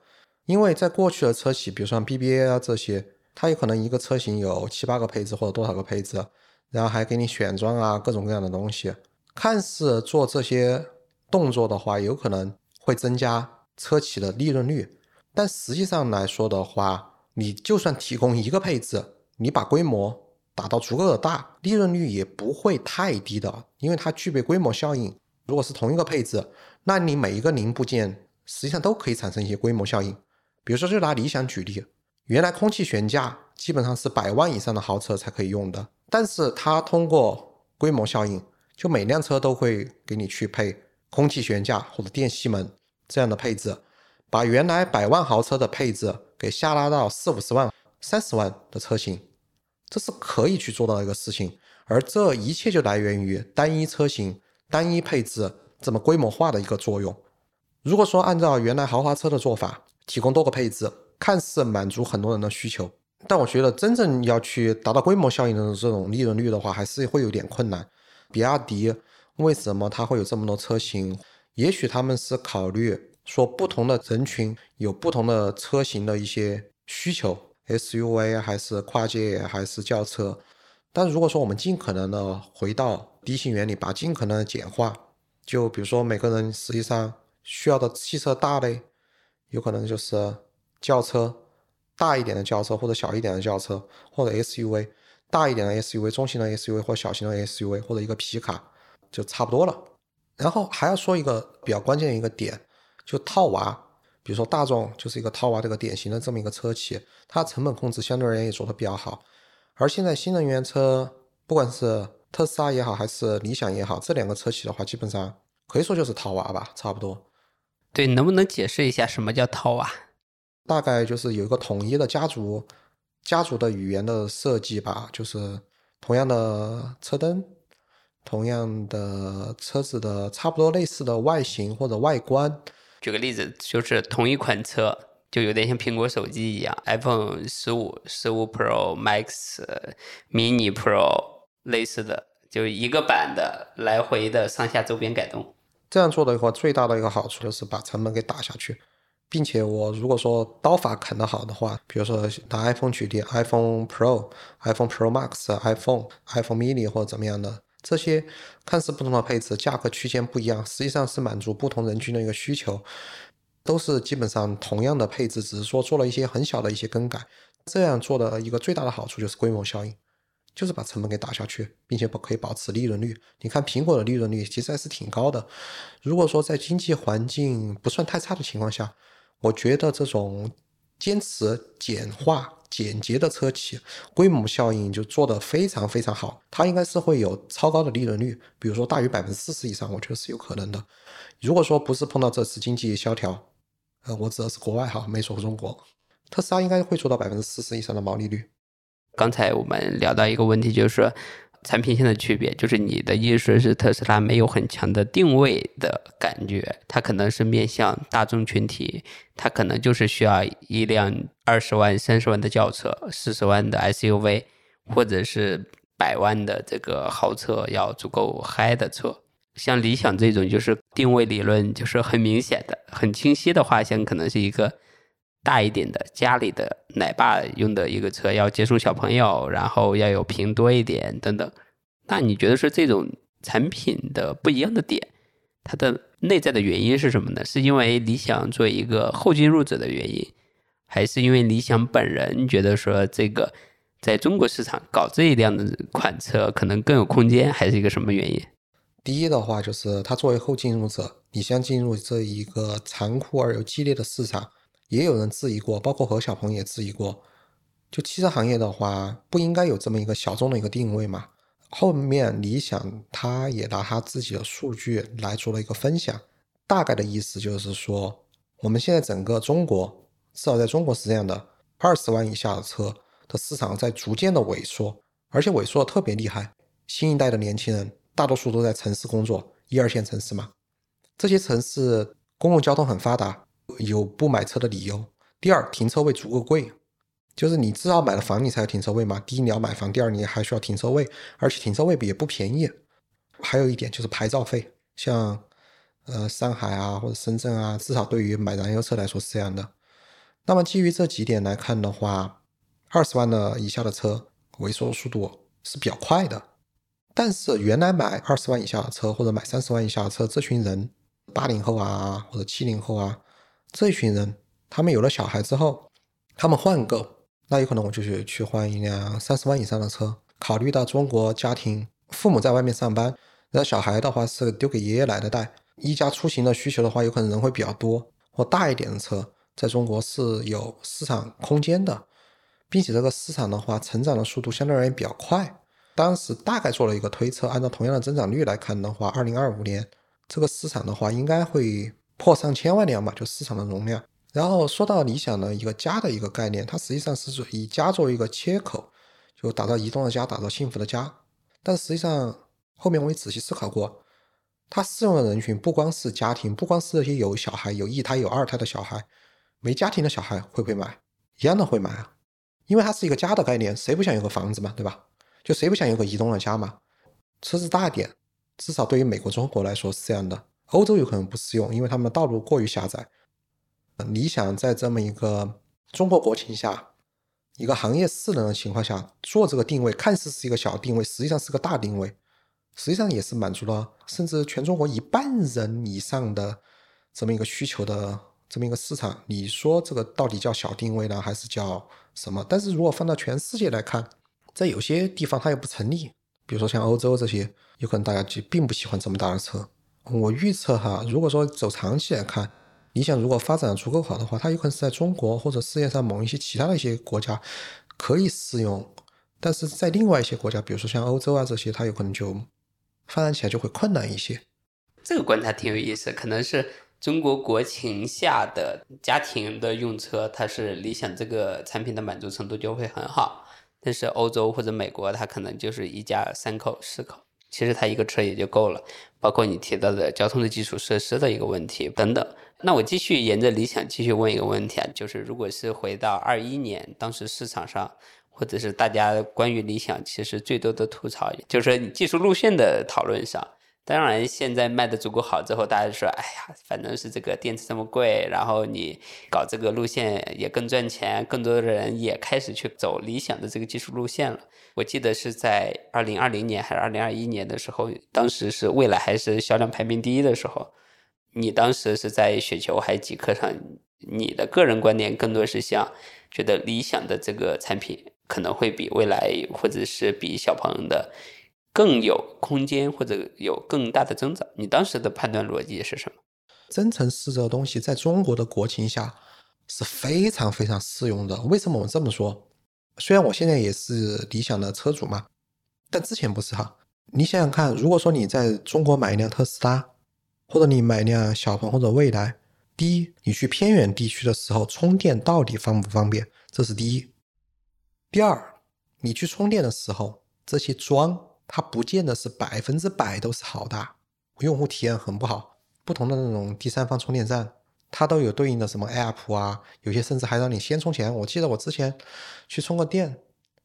因为在过去的车企，比如说 BBA 啊这些，它有可能一个车型有七八个配置或者多少个配置，然后还给你选装啊各种各样的东西，看似做这些动作的话，有可能会增加车企的利润率，但实际上来说的话。你就算提供一个配置，你把规模打到足够的大，利润率也不会太低的，因为它具备规模效应。如果是同一个配置，那你每一个零部件实际上都可以产生一些规模效应。比如说，就拿理想举例，原来空气悬架基本上是百万以上的豪车才可以用的，但是它通过规模效应，就每辆车都会给你去配空气悬架或者电吸门这样的配置，把原来百万豪车的配置。给下拉到四五十万、三十万的车型，这是可以去做到一个事情，而这一切就来源于单一车型、单一配置这么规模化的一个作用。如果说按照原来豪华车的做法，提供多个配置，看似满足很多人的需求，但我觉得真正要去达到规模效应的这种利润率的话，还是会有点困难。比亚迪为什么它会有这么多车型？也许他们是考虑。说不同的人群有不同的车型的一些需求，SUV 还是跨界还是轿车。但如果说我们尽可能的回到低性原理，把尽可能的简化，就比如说每个人实际上需要的汽车大类，有可能就是轿车大一点的轿车，或者小一点的轿车，或者 SUV 大一点的 SUV，中型的 SUV 或小型的 SUV，或者一个皮卡就差不多了。然后还要说一个比较关键的一个点。就套娃，比如说大众就是一个套娃这个典型的这么一个车企，它成本控制相对而言也做得比较好。而现在新能源车，不管是特斯拉也好，还是理想也好，这两个车企的话，基本上可以说就是套娃吧，差不多。对，能不能解释一下什么叫套娃？大概就是有一个统一的家族家族的语言的设计吧，就是同样的车灯。同样的车子的差不多类似的外形或者外观。举个例子，就是同一款车，就有点像苹果手机一样，iPhone 十五、十五 Pro Max、Mini Pro 类似的，就一个版的来回的上下周边改动。这样做的话，最大的一个好处就是把成本给打下去，并且我如果说刀法砍得好的话，比如说拿 iPhone 举例，iPhone Pro、iPhone Pro Max、iPhone、iPhone Mini 或者怎么样的。这些看似不同的配置，价格区间不一样，实际上是满足不同人群的一个需求，都是基本上同样的配置，只是说做了一些很小的一些更改。这样做的一个最大的好处就是规模效应，就是把成本给打下去，并且不可以保持利润率。你看苹果的利润率其实还是挺高的。如果说在经济环境不算太差的情况下，我觉得这种坚持简化。简洁的车企，规模效应就做得非常非常好，它应该是会有超高的利润率，比如说大于百分之四十以上，我觉得是有可能的。如果说不是碰到这次经济萧条，呃，我指的是国外哈，没说中国，特斯拉应该会做到百分之四十以上的毛利率。刚才我们聊到一个问题，就是说。产品线的区别，就是你的意思是特斯拉没有很强的定位的感觉，它可能是面向大众群体，它可能就是需要一辆二十万、三十万的轿车，四十万的 SUV，或者是百万的这个豪车，要足够嗨的车。像理想这种，就是定位理论就是很明显的、很清晰的画像，可能是一个。大一点的家里的奶爸用的一个车，要接送小朋友，然后要有屏多一点等等。那你觉得说这种产品的不一样的点，它的内在的原因是什么呢？是因为理想做一个后进入者的原因，还是因为理想本人觉得说这个在中国市场搞这一辆的款车可能更有空间，还是一个什么原因？第一的话就是他作为后进入者，你想进入这一个残酷而又激烈的市场。也有人质疑过，包括何小鹏也质疑过，就汽车行业的话，不应该有这么一个小众的一个定位嘛？后面理想他也拿他自己的数据来做了一个分享，大概的意思就是说，我们现在整个中国，至少在中国是这样的，二十万以下的车的市场在逐渐的萎缩，而且萎缩的特别厉害。新一代的年轻人大多数都在城市工作，一二线城市嘛，这些城市公共交通很发达，有不买车的理由。第二，停车位足够贵。就是你至少买了房，你才有停车位嘛。第一，你要买房；第二，你还需要停车位，而且停车位也不便宜。还有一点就是牌照费，像呃上海啊或者深圳啊，至少对于买燃油车来说是这样的。那么基于这几点来看的话，二十万的以下的车萎缩速度是比较快的。但是原来买二十万以下的车或者买三十万以下的车，这群人八零后啊或者七零后啊这群人，他们有了小孩之后，他们换购。那有可能我就去去换一辆三十万以上的车。考虑到中国家庭父母在外面上班，然后小孩的话是丢给爷爷奶奶带，一家出行的需求的话，有可能人会比较多，或大一点的车，在中国是有市场空间的，并且这个市场的话，成长的速度相对而言比较快。当时大概做了一个推测，按照同样的增长率来看的话，二零二五年这个市场的话，应该会破上千万辆吧，就市场的容量。然后说到理想的一个家的一个概念，它实际上是以家作为一个切口，就打造移动的家，打造幸福的家。但实际上后面我也仔细思考过，它适用的人群不光是家庭，不光是那些有小孩、有一胎、有二胎的小孩，没家庭的小孩会不会买？一样的会买啊，因为它是一个家的概念，谁不想有个房子嘛，对吧？就谁不想有个移动的家嘛？车子大点，至少对于美国、中国来说是这样的。欧洲有可能不适用，因为他们的道路过于狭窄。理想在这么一个中国国情下，一个行业势能的情况下做这个定位，看似是一个小定位，实际上是个大定位，实际上也是满足了甚至全中国一半人以上的这么一个需求的这么一个市场。你说这个到底叫小定位呢，还是叫什么？但是如果放到全世界来看，在有些地方它又不成立，比如说像欧洲这些，有可能大家就并不喜欢这么大的车。我预测哈，如果说走长期来看。理想如果发展足够好的话，它有可能是在中国或者世界上某一些其他的一些国家可以适用，但是在另外一些国家，比如说像欧洲啊这些，它有可能就发展起来就会困难一些。这个观察挺有意思，可能是中国国情下的家庭的用车，它是理想这个产品的满足程度就会很好，但是欧洲或者美国，它可能就是一家三口四口，其实它一个车也就够了。包括你提到的交通的基础设施的一个问题等等。那我继续沿着理想继续问一个问题啊，就是如果是回到二一年，当时市场上或者是大家关于理想其实最多的吐槽，就是说你技术路线的讨论上。当然，现在卖的足够好之后，大家说，哎呀，反正是这个电池这么贵，然后你搞这个路线也更赚钱，更多的人也开始去走理想的这个技术路线了。我记得是在二零二零年还是二零二一年的时候，当时是未来还是销量排名第一的时候，你当时是在雪球还是极客上，你的个人观点更多是像觉得理想的这个产品可能会比未来或者是比小鹏的。更有空间或者有更大的增长，你当时的判断逻辑是什么？增程式这个东西在中国的国情下是非常非常适用的。为什么我这么说？虽然我现在也是理想的车主嘛，但之前不是哈。你想想看，如果说你在中国买一辆特斯拉，或者你买一辆小鹏或者蔚来，第一，你去偏远地区的时候充电到底方不方便？这是第一。第二，你去充电的时候，这些桩。它不见得是百分之百都是好的，用户体验很不好。不同的那种第三方充电站，它都有对应的什么 app 啊，有些甚至还让你先充钱。我记得我之前去充个电，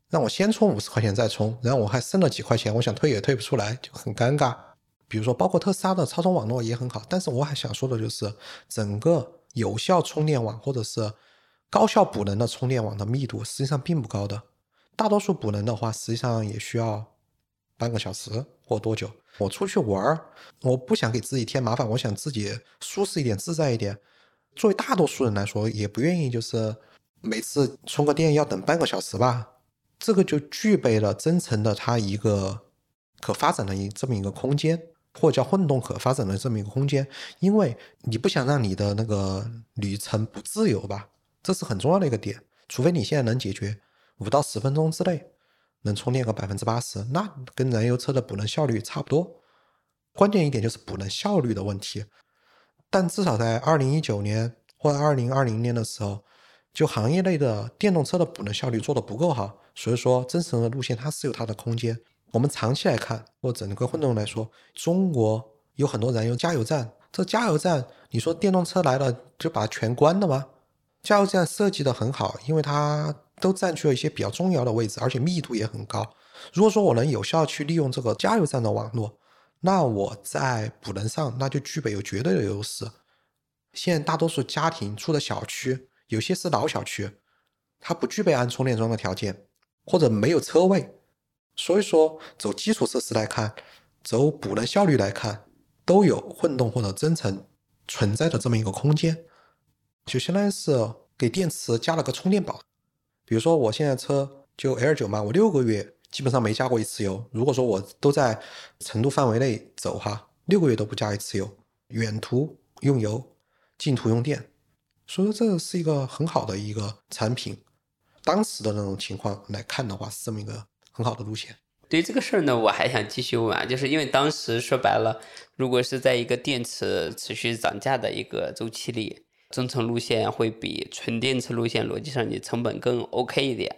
让我先充五十块钱再充，然后我还剩了几块钱，我想退也退不出来，就很尴尬。比如说，包括特斯拉的超充网络也很好，但是我还想说的就是，整个有效充电网或者是高效补能的充电网的密度实际上并不高的。大多数补能的话，实际上也需要。半个小时或多久？我出去玩儿，我不想给自己添麻烦，我想自己舒适一点、自在一点。作为大多数人来说，也不愿意就是每次充个电要等半个小时吧。这个就具备了增程的它一个可发展的这么一个空间，或者叫混动可发展的这么一个空间。因为你不想让你的那个旅程不自由吧，这是很重要的一个点。除非你现在能解决五到十分钟之内能充电个百分之八十，那跟燃油车的补能效率差不多。关键一点就是补能效率的问题。但至少在二零一九年或者二零二零年的时候，就行业内的电动车的补能效率做的不够好，所以说增程的路线它是有它的空间。我们长期来看，或整个混动来说，中国有很多燃油加油站，这加油站你说电动车来了就把它全关了吗？加油站设计的很好，因为它都占据了一些比较重要的位置，而且密度也很高。如果说我能有效去利用这个加油站的网络，那我在补能上那就具备有绝对的优势。现在大多数家庭住的小区，有些是老小区，它不具备安充电桩的条件，或者没有车位，所以说走基础设施来看，走补能效率来看，都有混动或者增程存在的这么一个空间。就相当于是给电池加了个充电宝。比如说我现在车就 L 九嘛，我六个月基本上没加过一次油。如果说我都在成都范围内走哈，六个月都不加一次油，远途用油，近途用电，所以说这是一个很好的一个产品。当时的那种情况来看的话，是这么一个很好的路线。对这个事儿呢，我还想继续问啊，就是因为当时说白了，如果是在一个电池持续涨价的一个周期里。增程路线会比纯电池路线逻辑上你成本更 OK 一点，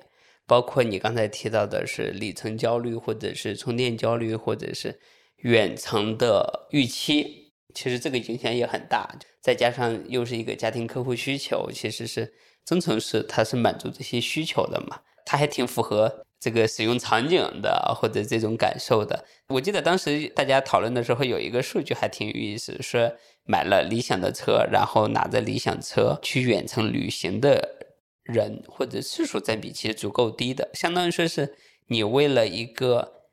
包括你刚才提到的是里程焦虑，或者是充电焦虑，或者是远程的预期，其实这个影响也很大。再加上又是一个家庭客户需求，其实是增程式它是满足这些需求的嘛，它还挺符合。这个使用场景的或者这种感受的，我记得当时大家讨论的时候有一个数据还挺有意思，说买了理想的车，然后拿着理想车去远程旅行的人或者次数占比其实足够低的，相当于说是你为了一个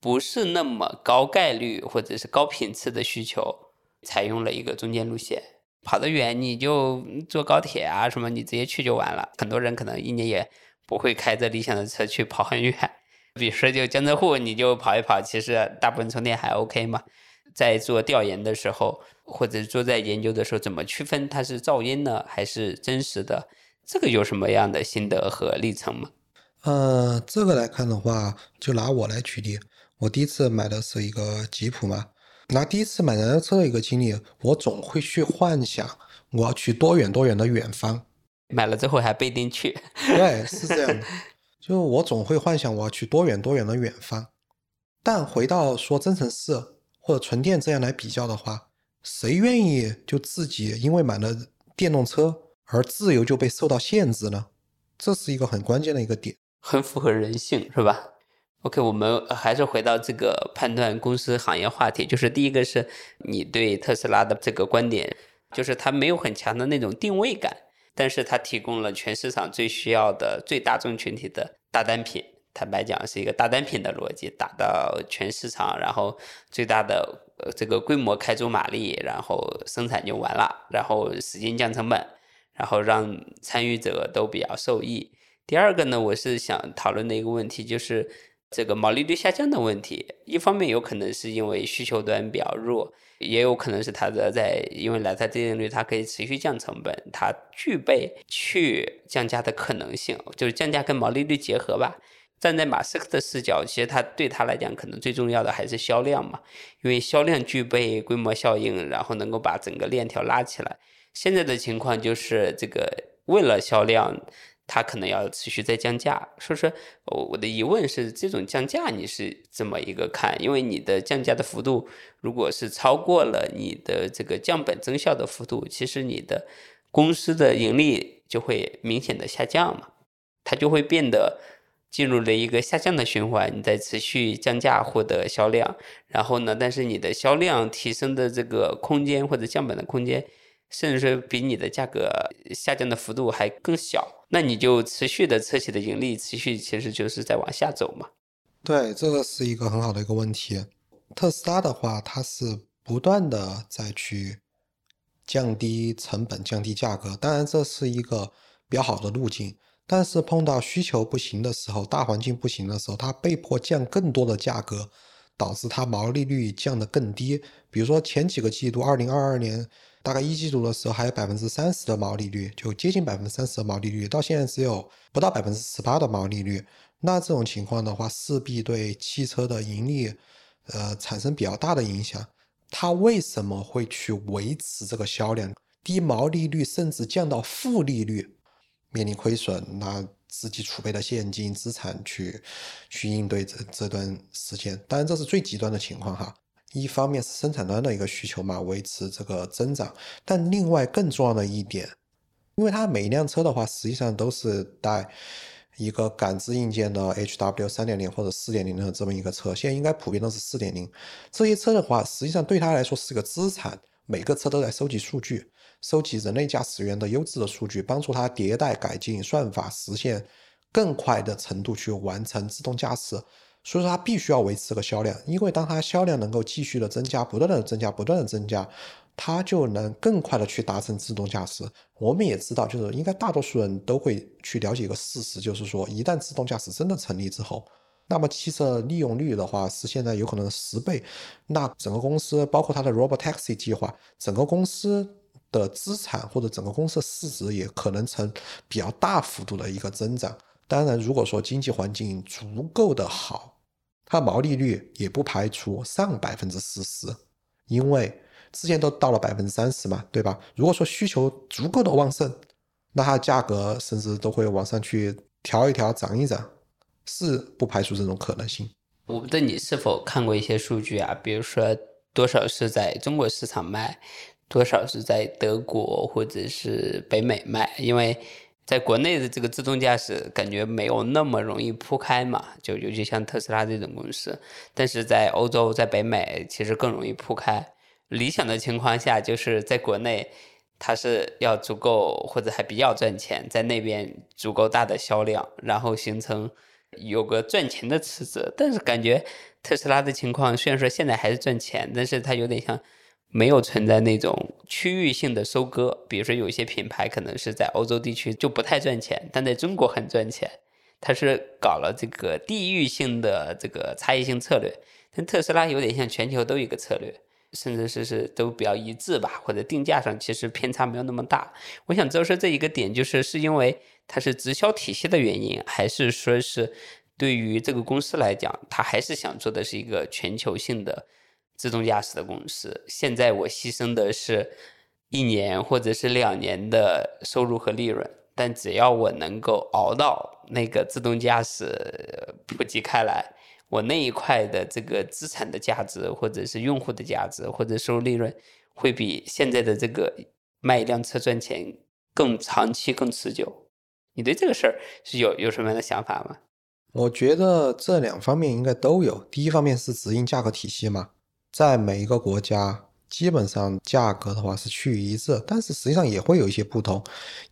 不是那么高概率或者是高频次的需求，采用了一个中间路线，跑得远你就坐高铁啊什么，你直接去就完了。很多人可能一年也。不会开着理想的车去跑很远，比如说就江浙沪，你就跑一跑，其实大部分充电还 OK 嘛。在做调研的时候，或者说在研究的时候，怎么区分它是噪音呢，还是真实的？这个有什么样的心得和历程吗？呃，这个来看的话，就拿我来举例，我第一次买的是一个吉普嘛，拿第一次买燃油车的一个经历，我总会去幻想我要去多远多远的远方。买了之后还不一定去，对，是这样的。就我总会幻想我要去多远多远的远方，但回到说增程式或者纯电这样来比较的话，谁愿意就自己因为买了电动车而自由就被受到限制呢？这是一个很关键的一个点，很符合人性，是吧？OK，我们还是回到这个判断公司行业话题，就是第一个是你对特斯拉的这个观点，就是它没有很强的那种定位感。但是它提供了全市场最需要的最大众群体的大单品，坦白讲是一个大单品的逻辑，打到全市场，然后最大的呃这个规模开足马力，然后生产就完了，然后使劲降成本，然后让参与者都比较受益。第二个呢，我是想讨论的一个问题就是。这个毛利率下降的问题，一方面有可能是因为需求端比较弱，也有可能是它的在因为莱特电力率它可以持续降成本，它具备去降价的可能性，就是降价跟毛利率结合吧。站在马斯克的视角，其实他对他来讲，可能最重要的还是销量嘛，因为销量具备规模效应，然后能够把整个链条拉起来。现在的情况就是这个为了销量。它可能要持续在降价，所以说，我的疑问是，这种降价你是这么一个看？因为你的降价的幅度，如果是超过了你的这个降本增效的幅度，其实你的公司的盈利就会明显的下降嘛，它就会变得进入了一个下降的循环。你在持续降价获得销量，然后呢，但是你的销量提升的这个空间或者降本的空间。甚至说比你的价格下降的幅度还更小，那你就持续的车企的盈利持续其实就是在往下走嘛。对，这个是一个很好的一个问题。特斯拉的话，它是不断的在去降低成本、降低价格，当然这是一个比较好的路径。但是碰到需求不行的时候，大环境不行的时候，它被迫降更多的价格，导致它毛利率降得更低。比如说前几个季度，二零二二年大概一季度的时候还有百分之三十的毛利率，就接近百分之三十的毛利率，到现在只有不到百分之十八的毛利率。那这种情况的话，势必对汽车的盈利，呃，产生比较大的影响。它为什么会去维持这个销量？低毛利率甚至降到负利率，面临亏损，拿自己储备的现金资产去去应对这这段时间。当然，这是最极端的情况哈。一方面是生产端的一个需求嘛，维持这个增长，但另外更重要的一点，因为它每一辆车的话，实际上都是带一个感知硬件的 HW 三点零或者四点零的这么一个车，现在应该普遍都是四点零。这些车的话，实际上对它来说是个资产，每个车都在收集数据，收集人类驾驶员的优质的数据，帮助它迭代改进算法，实现更快的程度去完成自动驾驶。所以说它必须要维持个销量，因为当它销量能够继续的增加，不断的增加，不断的增加，它就能更快的去达成自动驾驶。我们也知道，就是应该大多数人都会去了解一个事实，就是说一旦自动驾驶真的成立之后，那么汽车利用率的话是现在有可能十倍，那整个公司包括它的 Robotaxi 计划，整个公司的资产或者整个公司的市值也可能成比较大幅度的一个增长。当然，如果说经济环境足够的好。它毛利率也不排除上百分之四十，因为之前都到了百分之三十嘛，对吧？如果说需求足够的旺盛，那它价格甚至都会往上去调一调、涨一涨，是不排除这种可能性。我不知道你是否看过一些数据啊，比如说多少是在中国市场卖，多少是在德国或者是北美卖，因为。在国内的这个自动驾驶感觉没有那么容易铺开嘛，就尤其像特斯拉这种公司，但是在欧洲、在北美其实更容易铺开。理想的情况下，就是在国内它是要足够或者还比较赚钱，在那边足够大的销量，然后形成有个赚钱的池子。但是感觉特斯拉的情况虽然说现在还是赚钱，但是它有点像。没有存在那种区域性的收割，比如说有一些品牌可能是在欧洲地区就不太赚钱，但在中国很赚钱。它是搞了这个地域性的这个差异性策略，但特斯拉有点像全球都一个策略，甚至是是都比较一致吧，或者定价上其实偏差没有那么大。我想知道说这一个点就是是因为它是直销体系的原因，还是说是对于这个公司来讲，它还是想做的是一个全球性的。自动驾驶的公司，现在我牺牲的是一年或者是两年的收入和利润，但只要我能够熬到那个自动驾驶普及开来，我那一块的这个资产的价值，或者是用户的价值，或者收入利润，会比现在的这个卖一辆车赚钱更长期、更持久。你对这个事儿是有有什么样的想法吗？我觉得这两方面应该都有。第一方面是指引价格体系嘛。在每一个国家，基本上价格的话是趋于一致，但是实际上也会有一些不同，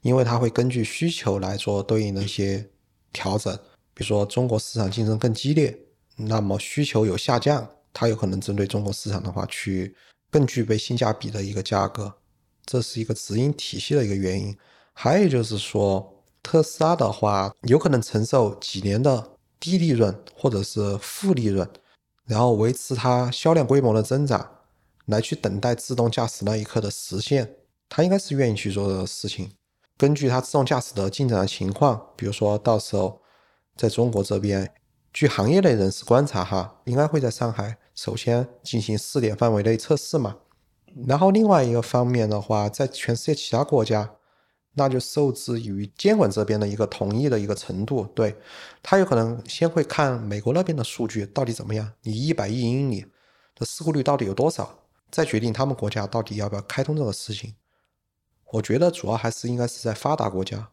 因为它会根据需求来做对应的一些调整。比如说中国市场竞争更激烈，那么需求有下降，它有可能针对中国市场的话去更具备性价比的一个价格，这是一个直营体系的一个原因。还有就是说，特斯拉的话有可能承受几年的低利润或者是负利润。然后维持它销量规模的增长，来去等待自动驾驶那一刻的实现，他应该是愿意去做的事情。根据它自动驾驶的进展的情况，比如说到时候在中国这边，据行业内人士观察，哈，应该会在上海首先进行试点范围内测试嘛。然后另外一个方面的话，在全世界其他国家。那就受制于监管这边的一个同意的一个程度，对他有可能先会看美国那边的数据到底怎么样，你一百亿英里的事故率到底有多少，再决定他们国家到底要不要开通这个事情。我觉得主要还是应该是在发达国家，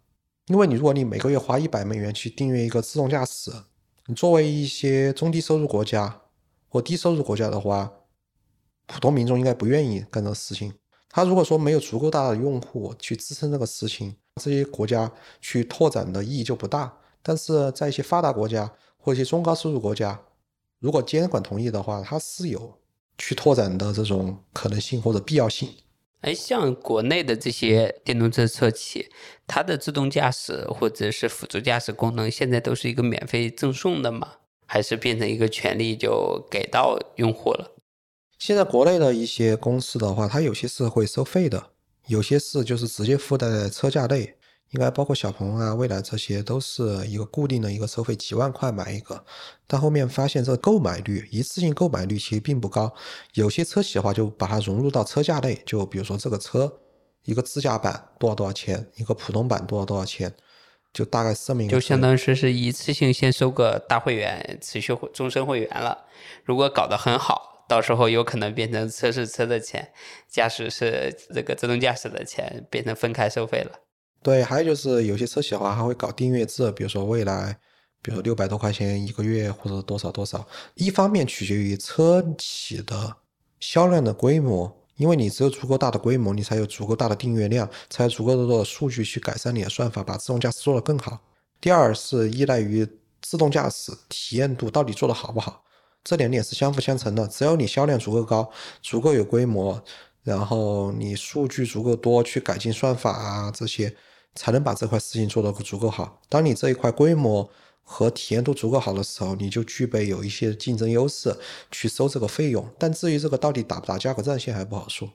因为你如果你每个月花一百美元去订阅一个自动驾驶，你作为一些中低收入国家或低收入国家的话，普通民众应该不愿意干这个事情。他如果说没有足够大的用户去支撑这个事情，这些国家去拓展的意义就不大。但是在一些发达国家或一些中高收入国家，如果监管同意的话，它是有去拓展的这种可能性或者必要性。哎，像国内的这些电动车车企，它的自动驾驶或者是辅助驾驶功能，现在都是一个免费赠送的吗？还是变成一个权利就给到用户了？现在国内的一些公司的话，它有些是会收费的，有些是就是直接附带在车价内。应该包括小鹏啊、蔚来这些，都是一个固定的一个收费，几万块买一个。但后面发现这购买率一次性购买率其实并不高，有些车企的话就把它融入到车价内，就比如说这个车一个自驾版多少多少钱，一个普通版多少多少钱，就大概这么一个。就相当于是是一次性先收个大会员，持续终身会员了。如果搞得很好，到时候有可能变成车是车的钱，驾驶是这个自动驾驶的钱，变成分开收费了。对，还有就是有些车企的话还会搞订阅制，比如说未来，比如说六百多块钱一个月或者多少多少。一方面取决于车企的销量的规模，因为你只有足够大的规模，你才有足够大的订阅量，才有足够多的数据去改善你的算法，把自动驾驶做得更好。第二是依赖于自动驾驶体验度到底做得好不好，这两点是相辅相成的。只要你销量足够高，足够有规模，然后你数据足够多，去改进算法啊这些。才能把这块事情做得足够好。当你这一块规模和体验度足够好的时候，你就具备有一些竞争优势去收这个费用。但至于这个到底打不打价格战，现在还不好说。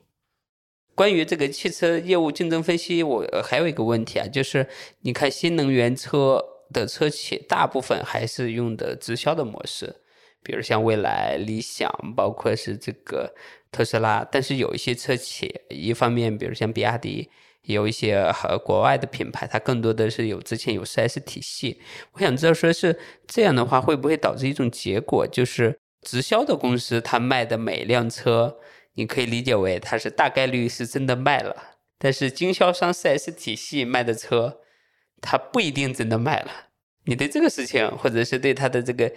关于这个汽车业务竞争分析，我还有一个问题啊，就是你看新能源车的车企大部分还是用的直销的模式，比如像蔚来、理想，包括是这个特斯拉。但是有一些车企，一方面比如像比亚迪。有一些和国外的品牌，它更多的是有之前有 4S 体系。我想知道，说是这样的话，会不会导致一种结果，就是直销的公司它卖的每辆车，你可以理解为它是大概率是真的卖了，但是经销商 4S 体系卖的车，它不一定真的卖了。你对这个事情，或者是对它的这个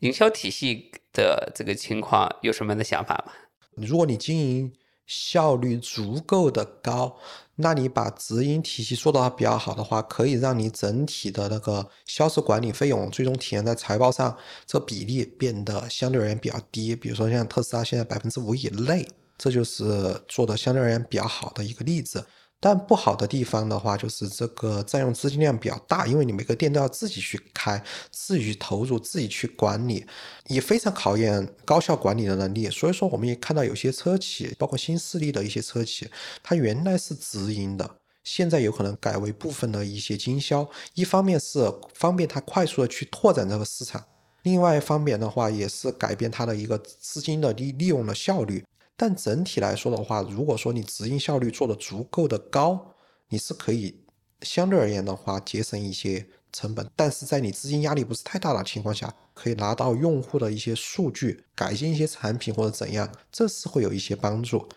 营销体系的这个情况，有什么样的想法吗？如果你经营效率足够的高。那你把直营体系做到比较好的话，可以让你整体的那个销售管理费用最终体现在财报上，这比例变得相对而言比较低。比如说像特斯拉现在百分之五以内，这就是做的相对而言比较好的一个例子。但不好的地方的话，就是这个占用资金量比较大，因为你每个店都要自己去开，自己投入，自己去管理，也非常考验高效管理的能力。所以说，我们也看到有些车企，包括新势力的一些车企，它原来是直营的，现在有可能改为部分的一些经销。一方面是方便它快速的去拓展这个市场，另外一方面的话，也是改变它的一个资金的利利用的效率。但整体来说的话，如果说你直营效率做的足够的高，你是可以相对而言的话节省一些成本。但是在你资金压力不是太大的情况下，可以拿到用户的一些数据，改进一些产品或者怎样，这是会有一些帮助。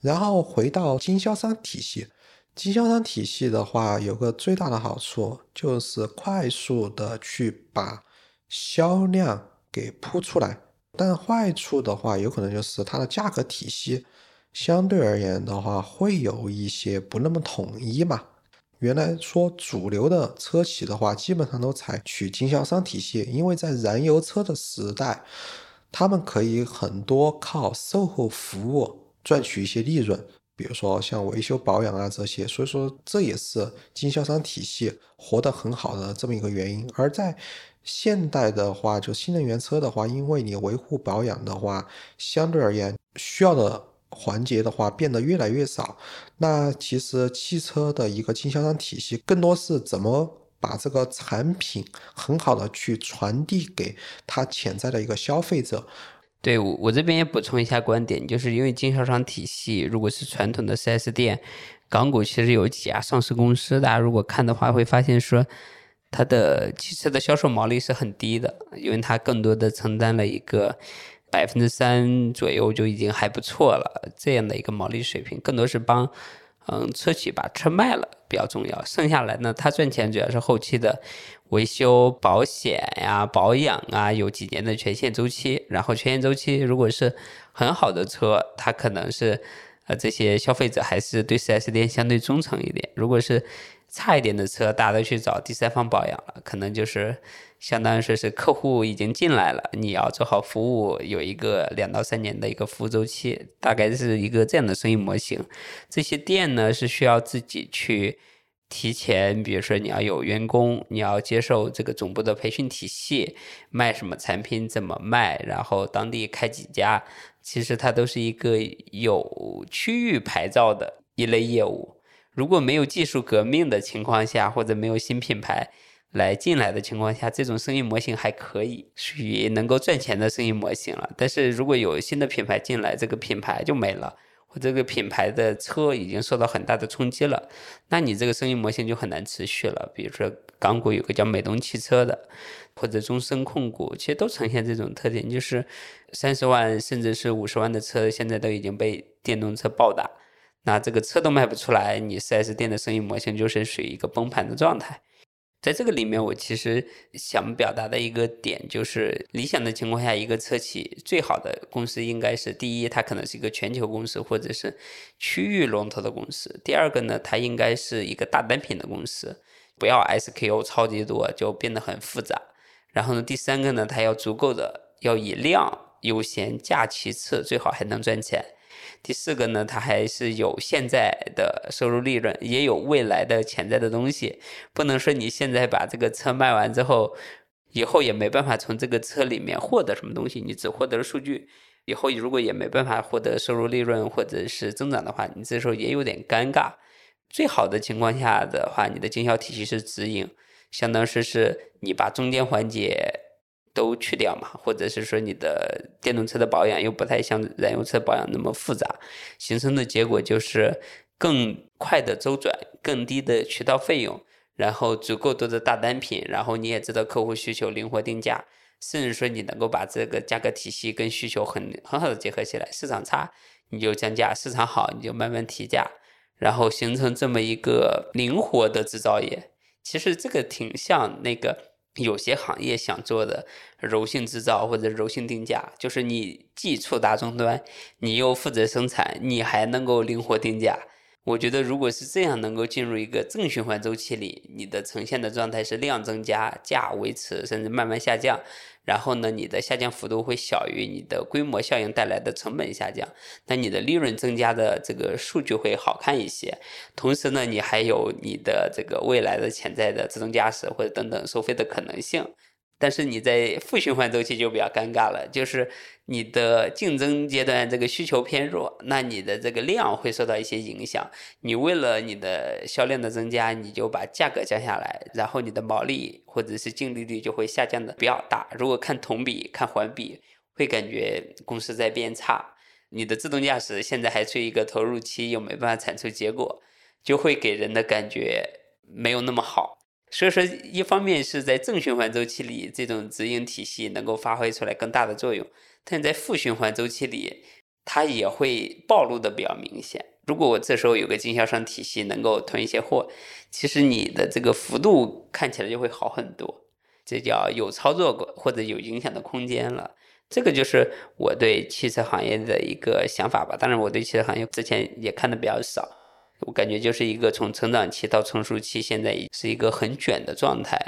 然后回到经销商体系，经销商体系的话，有个最大的好处就是快速的去把销量给铺出来。但坏处的话，有可能就是它的价格体系相对而言的话，会有一些不那么统一嘛。原来说主流的车企的话，基本上都采取经销商体系，因为在燃油车的时代，他们可以很多靠售后服务赚取一些利润，比如说像维修保养啊这些，所以说这也是经销商体系活得很好的这么一个原因。而在现代的话，就新能源车的话，因为你维护保养的话，相对而言需要的环节的话变得越来越少。那其实汽车的一个经销商体系，更多是怎么把这个产品很好的去传递给他潜在的一个消费者。对我我这边也补充一下观点，就是因为经销商体系，如果是传统的 4S 店，港股其实有几家上市公司，大家如果看的话，会发现说。它的汽车的销售毛利是很低的，因为它更多的承担了一个百分之三左右就已经还不错了这样的一个毛利水平，更多是帮嗯车企把车卖了比较重要，剩下来呢，它赚钱主要是后期的维修保险呀、保养啊，有几年的权限周期，然后权限周期如果是很好的车，它可能是呃这些消费者还是对四 S 店相对忠诚一点，如果是。差一点的车，大家都去找第三方保养了，可能就是相当于说是客户已经进来了，你要做好服务，有一个两到三年的一个服务周期，大概是一个这样的生意模型。这些店呢是需要自己去提前，比如说你要有员工，你要接受这个总部的培训体系，卖什么产品怎么卖，然后当地开几家，其实它都是一个有区域牌照的一类业务。如果没有技术革命的情况下，或者没有新品牌来进来的情况下，这种生意模型还可以，属于能够赚钱的生意模型了。但是如果有新的品牌进来，这个品牌就没了。或这个品牌的车已经受到很大的冲击了，那你这个生意模型就很难持续了。比如说港股有个叫美东汽车的，或者中升控股，其实都呈现这种特点，就是三十万甚至是五十万的车，现在都已经被电动车暴打，那这个车都卖不出来，你 4S 店的生意模型就是属于一个崩盘的状态。在这个里面，我其实想表达的一个点就是，理想的情况下，一个车企最好的公司应该是：第一，它可能是一个全球公司或者是区域龙头的公司；第二个呢，它应该是一个大单品的公司，不要 SKU 超级多就变得很复杂。然后呢，第三个呢，它要足够的要以量优先，价其次，最好还能赚钱。第四个呢，它还是有现在的收入利润，也有未来的潜在的东西。不能说你现在把这个车卖完之后，以后也没办法从这个车里面获得什么东西，你只获得了数据。以后如果也没办法获得收入利润或者是增长的话，你这时候也有点尴尬。最好的情况下的话，你的经销体系是直营，相当于是你把中间环节。都去掉嘛，或者是说你的电动车的保养又不太像燃油车保养那么复杂，形成的结果就是更快的周转、更低的渠道费用，然后足够多的大单品，然后你也知道客户需求，灵活定价，甚至说你能够把这个价格体系跟需求很很好的结合起来，市场差你就降价，市场好你就慢慢提价，然后形成这么一个灵活的制造业。其实这个挺像那个。有些行业想做的柔性制造或者柔性定价，就是你既触达终端，你又负责生产，你还能够灵活定价。我觉得，如果是这样，能够进入一个正循环周期里，你的呈现的状态是量增加，价维持，甚至慢慢下降。然后呢，你的下降幅度会小于你的规模效应带来的成本下降，那你的利润增加的这个数据会好看一些。同时呢，你还有你的这个未来的潜在的自动驾驶或者等等收费的可能性。但是你在负循环周期就比较尴尬了，就是你的竞争阶段这个需求偏弱，那你的这个量会受到一些影响。你为了你的销量的增加，你就把价格降下来，然后你的毛利或者是净利率就会下降的比较大。如果看同比、看环比，会感觉公司在变差。你的自动驾驶现在还处于一个投入期，又没办法产出结果，就会给人的感觉没有那么好。所以说，一方面是在正循环周期里，这种直营体系能够发挥出来更大的作用；但在负循环周期里，它也会暴露的比较明显。如果我这时候有个经销商体系能够囤一些货，其实你的这个幅度看起来就会好很多。这叫有操作过或者有影响的空间了。这个就是我对汽车行业的一个想法吧。当然，我对汽车行业之前也看的比较少。我感觉就是一个从成长期到成熟期，现在是一个很卷的状态。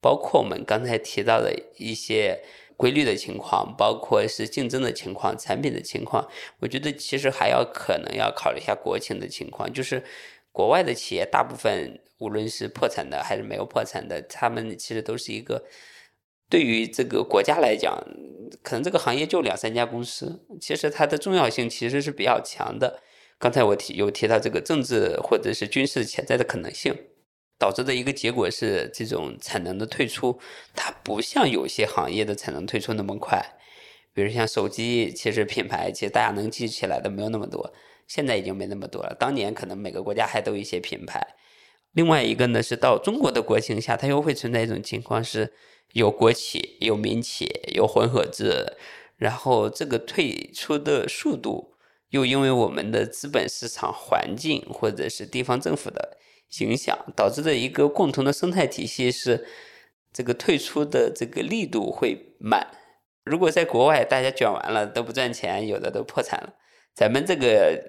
包括我们刚才提到的一些规律的情况，包括是竞争的情况、产品的情况。我觉得其实还要可能要考虑一下国情的情况，就是国外的企业大部分无论是破产的还是没有破产的，他们其实都是一个对于这个国家来讲，可能这个行业就两三家公司，其实它的重要性其实是比较强的。刚才我提有提到这个政治或者是军事潜在的可能性，导致的一个结果是这种产能的退出，它不像有些行业的产能退出那么快。比如像手机，其实品牌其实大家能记起来的没有那么多，现在已经没那么多了。当年可能每个国家还都有一些品牌。另外一个呢是到中国的国情下，它又会存在一种情况是有国企、有民企、有混合制，然后这个退出的速度。又因为我们的资本市场环境或者是地方政府的影响，导致的一个共同的生态体系是，这个退出的这个力度会慢。如果在国外大家卷完了都不赚钱，有的都破产了，咱们这个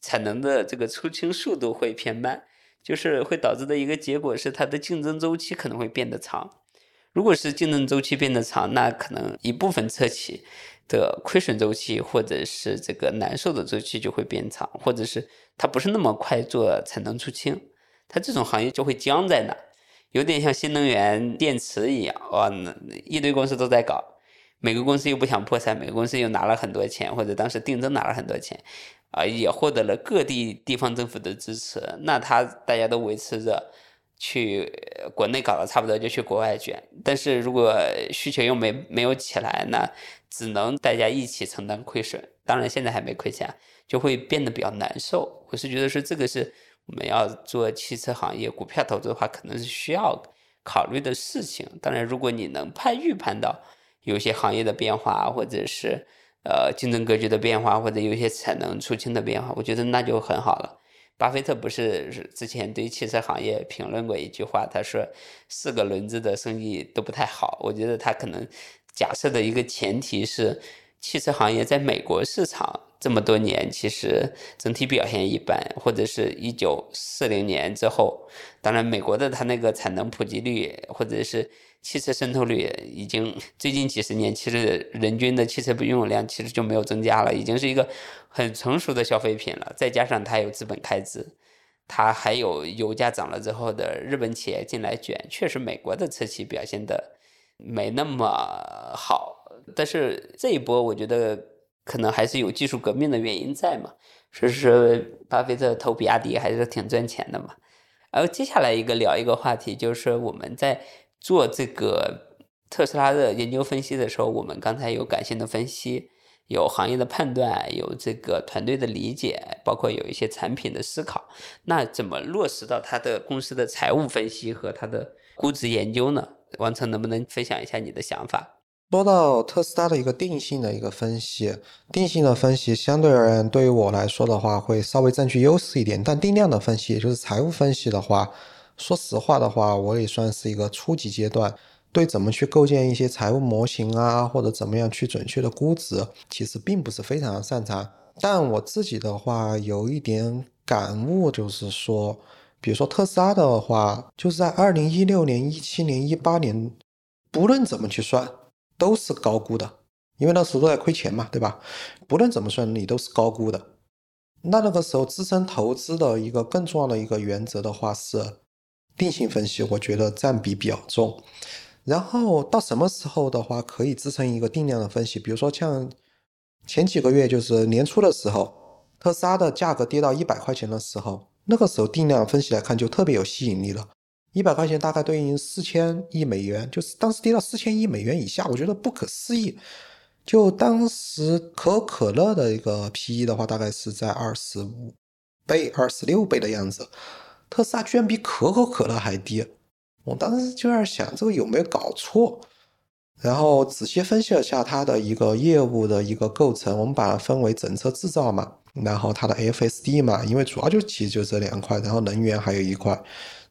产能的这个出清速度会偏慢，就是会导致的一个结果是它的竞争周期可能会变得长。如果是竞争周期变得长，那可能一部分车企。的亏损周期，或者是这个难受的周期就会变长，或者是它不是那么快做产能出清。它这种行业就会僵在那，有点像新能源电池一样，哇，一堆公司都在搞，每个公司又不想破产，每个公司又拿了很多钱，或者当时定增拿了很多钱，啊，也获得了各地地方政府的支持，那他大家都维持着。去国内搞得差不多，就去国外卷。但是如果需求又没没有起来，那只能大家一起承担亏损。当然现在还没亏钱，就会变得比较难受。我是觉得说这个是我们要做汽车行业股票投资的话，可能是需要考虑的事情。当然，如果你能判预判到有些行业的变化，或者是呃竞争格局的变化，或者有些产能出清的变化，我觉得那就很好了。巴菲特不是之前对汽车行业评论过一句话，他说四个轮子的生意都不太好。我觉得他可能假设的一个前提是，汽车行业在美国市场这么多年，其实整体表现一般，或者是一九四零年之后，当然美国的它那个产能普及率或者是。汽车渗透率已经最近几十年，其实人均的汽车拥有量其实就没有增加了，已经是一个很成熟的消费品了。再加上它有资本开支，它还有油价涨了之后的日本企业进来卷，确实美国的车企表现的没那么好。但是这一波我觉得可能还是有技术革命的原因在嘛，所以说巴菲特投比亚迪还是挺赚钱的嘛。然后接下来一个聊一个话题，就是我们在。做这个特斯拉的研究分析的时候，我们刚才有感性的分析，有行业的判断，有这个团队的理解，包括有一些产品的思考。那怎么落实到他的公司的财务分析和他的估值研究呢？王成能不能分享一下你的想法？说到特斯拉的一个定性的一个分析，定性的分析相对而言，对于我来说的话，会稍微占据优势一点。但定量的分析，也就是财务分析的话。说实话的话，我也算是一个初级阶段，对怎么去构建一些财务模型啊，或者怎么样去准确的估值，其实并不是非常擅长。但我自己的话，有一点感悟，就是说，比如说特斯拉的话，就是在二零一六年、一七年、一八年，不论怎么去算，都是高估的，因为那时候都在亏钱嘛，对吧？不论怎么算，你都是高估的。那那个时候支撑投资的一个更重要的一个原则的话是。定性分析，我觉得占比比较重。然后到什么时候的话，可以支撑一个定量的分析？比如说像前几个月，就是年初的时候，特斯拉的价格跌到一百块钱的时候，那个时候定量分析来看就特别有吸引力了。一百块钱大概对应四千亿美元，就是当时跌到四千亿美元以下，我觉得不可思议。就当时可口可乐的一个 PE 的话，大概是在二十五倍、二十六倍的样子。特斯拉居然比可口可乐还低，我当时就在想这个有没有搞错，然后仔细分析了下它的一个业务的一个构成，我们把它分为整车制造嘛，然后它的 FSD 嘛，因为主要就其实就这两块，然后能源还有一块，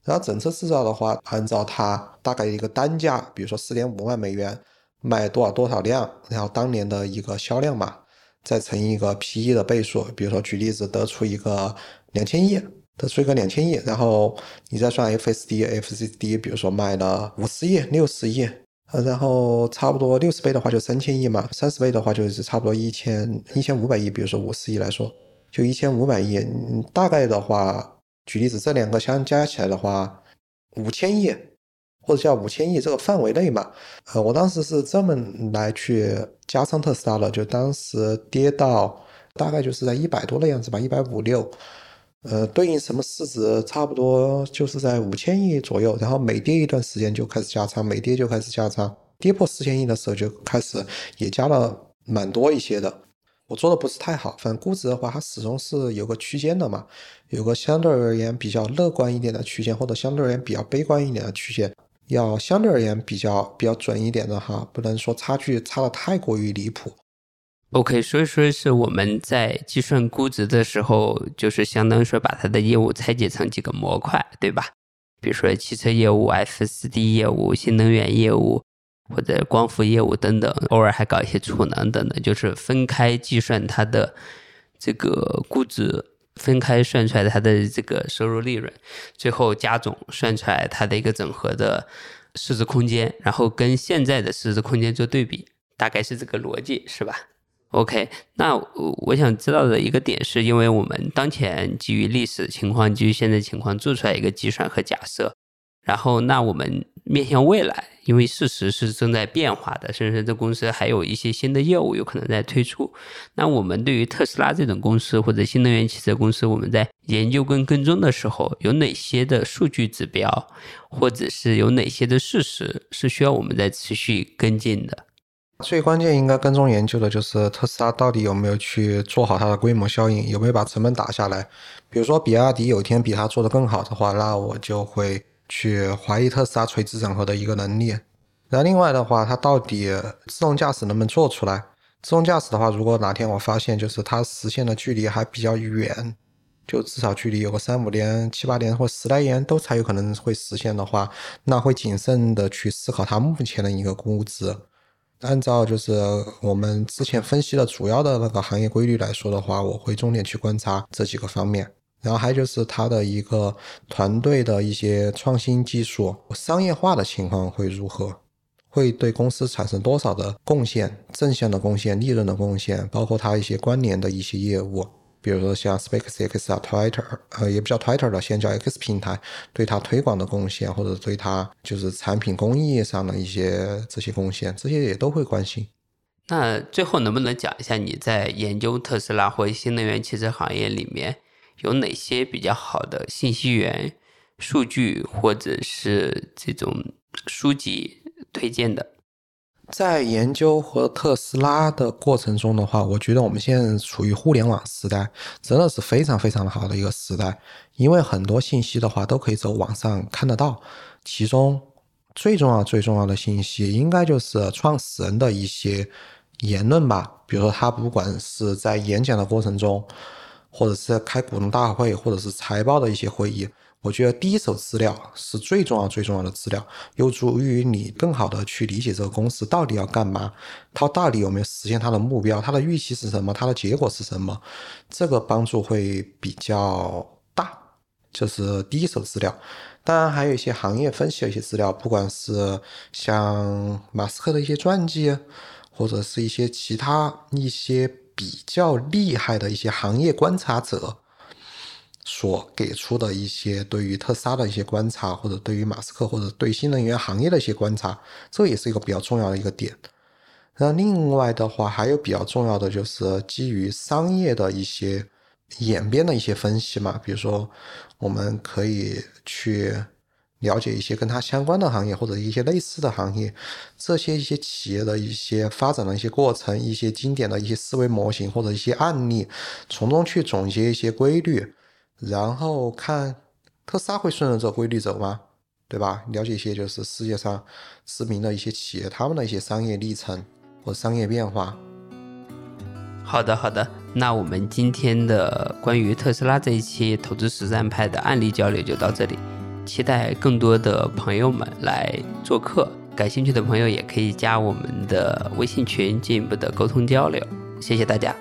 然后整车制造的话，按照它大概一个单价，比如说四点五万美元卖多少多少辆，然后当年的一个销量嘛，再乘一个 PE 的倍数，比如说举例子得出一个两千亿。它出一个两千亿，然后你再算 FSD、FCD，比如说卖了五十亿、六十亿，呃，然后差不多六十倍的话就三千亿嘛，三十倍的话就是差不多一千一千五百亿，比如说五十亿来说，就一千五百亿，大概的话，举例子，这两个相加起来的话，五千亿或者叫五千亿这个范围内嘛，呃，我当时是这么来去加仓特斯拉的，就当时跌到大概就是在一百多的样子吧，一百五六。呃，对应什么市值？差不多就是在五千亿左右，然后每跌一段时间就开始加仓，每跌就开始加仓，跌破四千亿的时候就开始也加了蛮多一些的。我做的不是太好，反正估值的话，它始终是有个区间的嘛，有个相对而言比较乐观一点的区间，或者相对而言比较悲观一点的区间，要相对而言比较比较准一点的哈，不能说差距差的太过于离谱。OK，所以说是我们在计算估值的时候，就是相当于说把它的业务拆解成几个模块，对吧？比如说汽车业务、F 四 D 业务、新能源业务或者光伏业务等等，偶尔还搞一些储能等等，就是分开计算它的这个估值，分开算出来它的这个收入利润，最后加总算出来它的一个整合的市值空间，然后跟现在的市值空间做对比，大概是这个逻辑，是吧？OK，那我想知道的一个点是，因为我们当前基于历史情况、基于现在情况做出来一个计算和假设，然后那我们面向未来，因为事实是正在变化的，甚至这公司还有一些新的业务有可能在推出。那我们对于特斯拉这种公司或者新能源汽车公司，我们在研究跟跟踪的时候，有哪些的数据指标，或者是有哪些的事实是需要我们在持续跟进的？最关键应该跟踪研究的就是特斯拉到底有没有去做好它的规模效应，有没有把成本打下来。比如说比亚迪有一天比它做得更好的话，那我就会去怀疑特斯拉垂直整合的一个能力。那另外的话，它到底自动驾驶能不能做出来？自动驾驶的话，如果哪天我发现就是它实现的距离还比较远，就至少距离有个三五年、七八年或十来年都才有可能会实现的话，那会谨慎的去思考它目前的一个估值。按照就是我们之前分析的主要的那个行业规律来说的话，我会重点去观察这几个方面。然后还有就是它的一个团队的一些创新技术、商业化的情况会如何，会对公司产生多少的贡献、正向的贡献、利润的贡献，包括它一些关联的一些业务。比如说像 SpaceX 啊、Twitter，呃，也不叫 Twitter 了，现在叫 X 平台，对它推广的贡献，或者对它就是产品工艺上的一些这些贡献，这些也都会关心。那最后能不能讲一下你在研究特斯拉或新能源汽车行业里面有哪些比较好的信息源、数据或者是这种书籍推荐的？在研究和特斯拉的过程中的话，我觉得我们现在处于互联网时代，真的是非常非常的好的一个时代。因为很多信息的话都可以走网上看得到，其中最重要最重要的信息，应该就是创始人的一些言论吧。比如说他不管是在演讲的过程中，或者是开股东大会，或者是财报的一些会议。我觉得第一手资料是最重要、最重要的资料，有助于你更好的去理解这个公司到底要干嘛，它到底有没有实现它的目标，它的预期是什么，它的结果是什么，这个帮助会比较大。就是第一手资料，当然还有一些行业分析的一些资料，不管是像马斯克的一些传记，或者是一些其他一些比较厉害的一些行业观察者。所给出的一些对于特斯拉的一些观察，或者对于马斯克或者对新能源行业的一些观察，这也是一个比较重要的一个点。那另外的话，还有比较重要的就是基于商业的一些演变的一些分析嘛，比如说我们可以去了解一些跟它相关的行业或者一些类似的行业，这些一些企业的一些发展的一些过程，一些经典的一些思维模型或者一些案例，从中去总结一些规律。然后看特斯拉会顺着这规律走吗？对吧？了解一些就是世界上知名的一些企业，他们的一些商业历程或商业变化。好的，好的。那我们今天的关于特斯拉这一期投资实战派的案例交流就到这里，期待更多的朋友们来做客。感兴趣的朋友也可以加我们的微信群进一步的沟通交流。谢谢大家。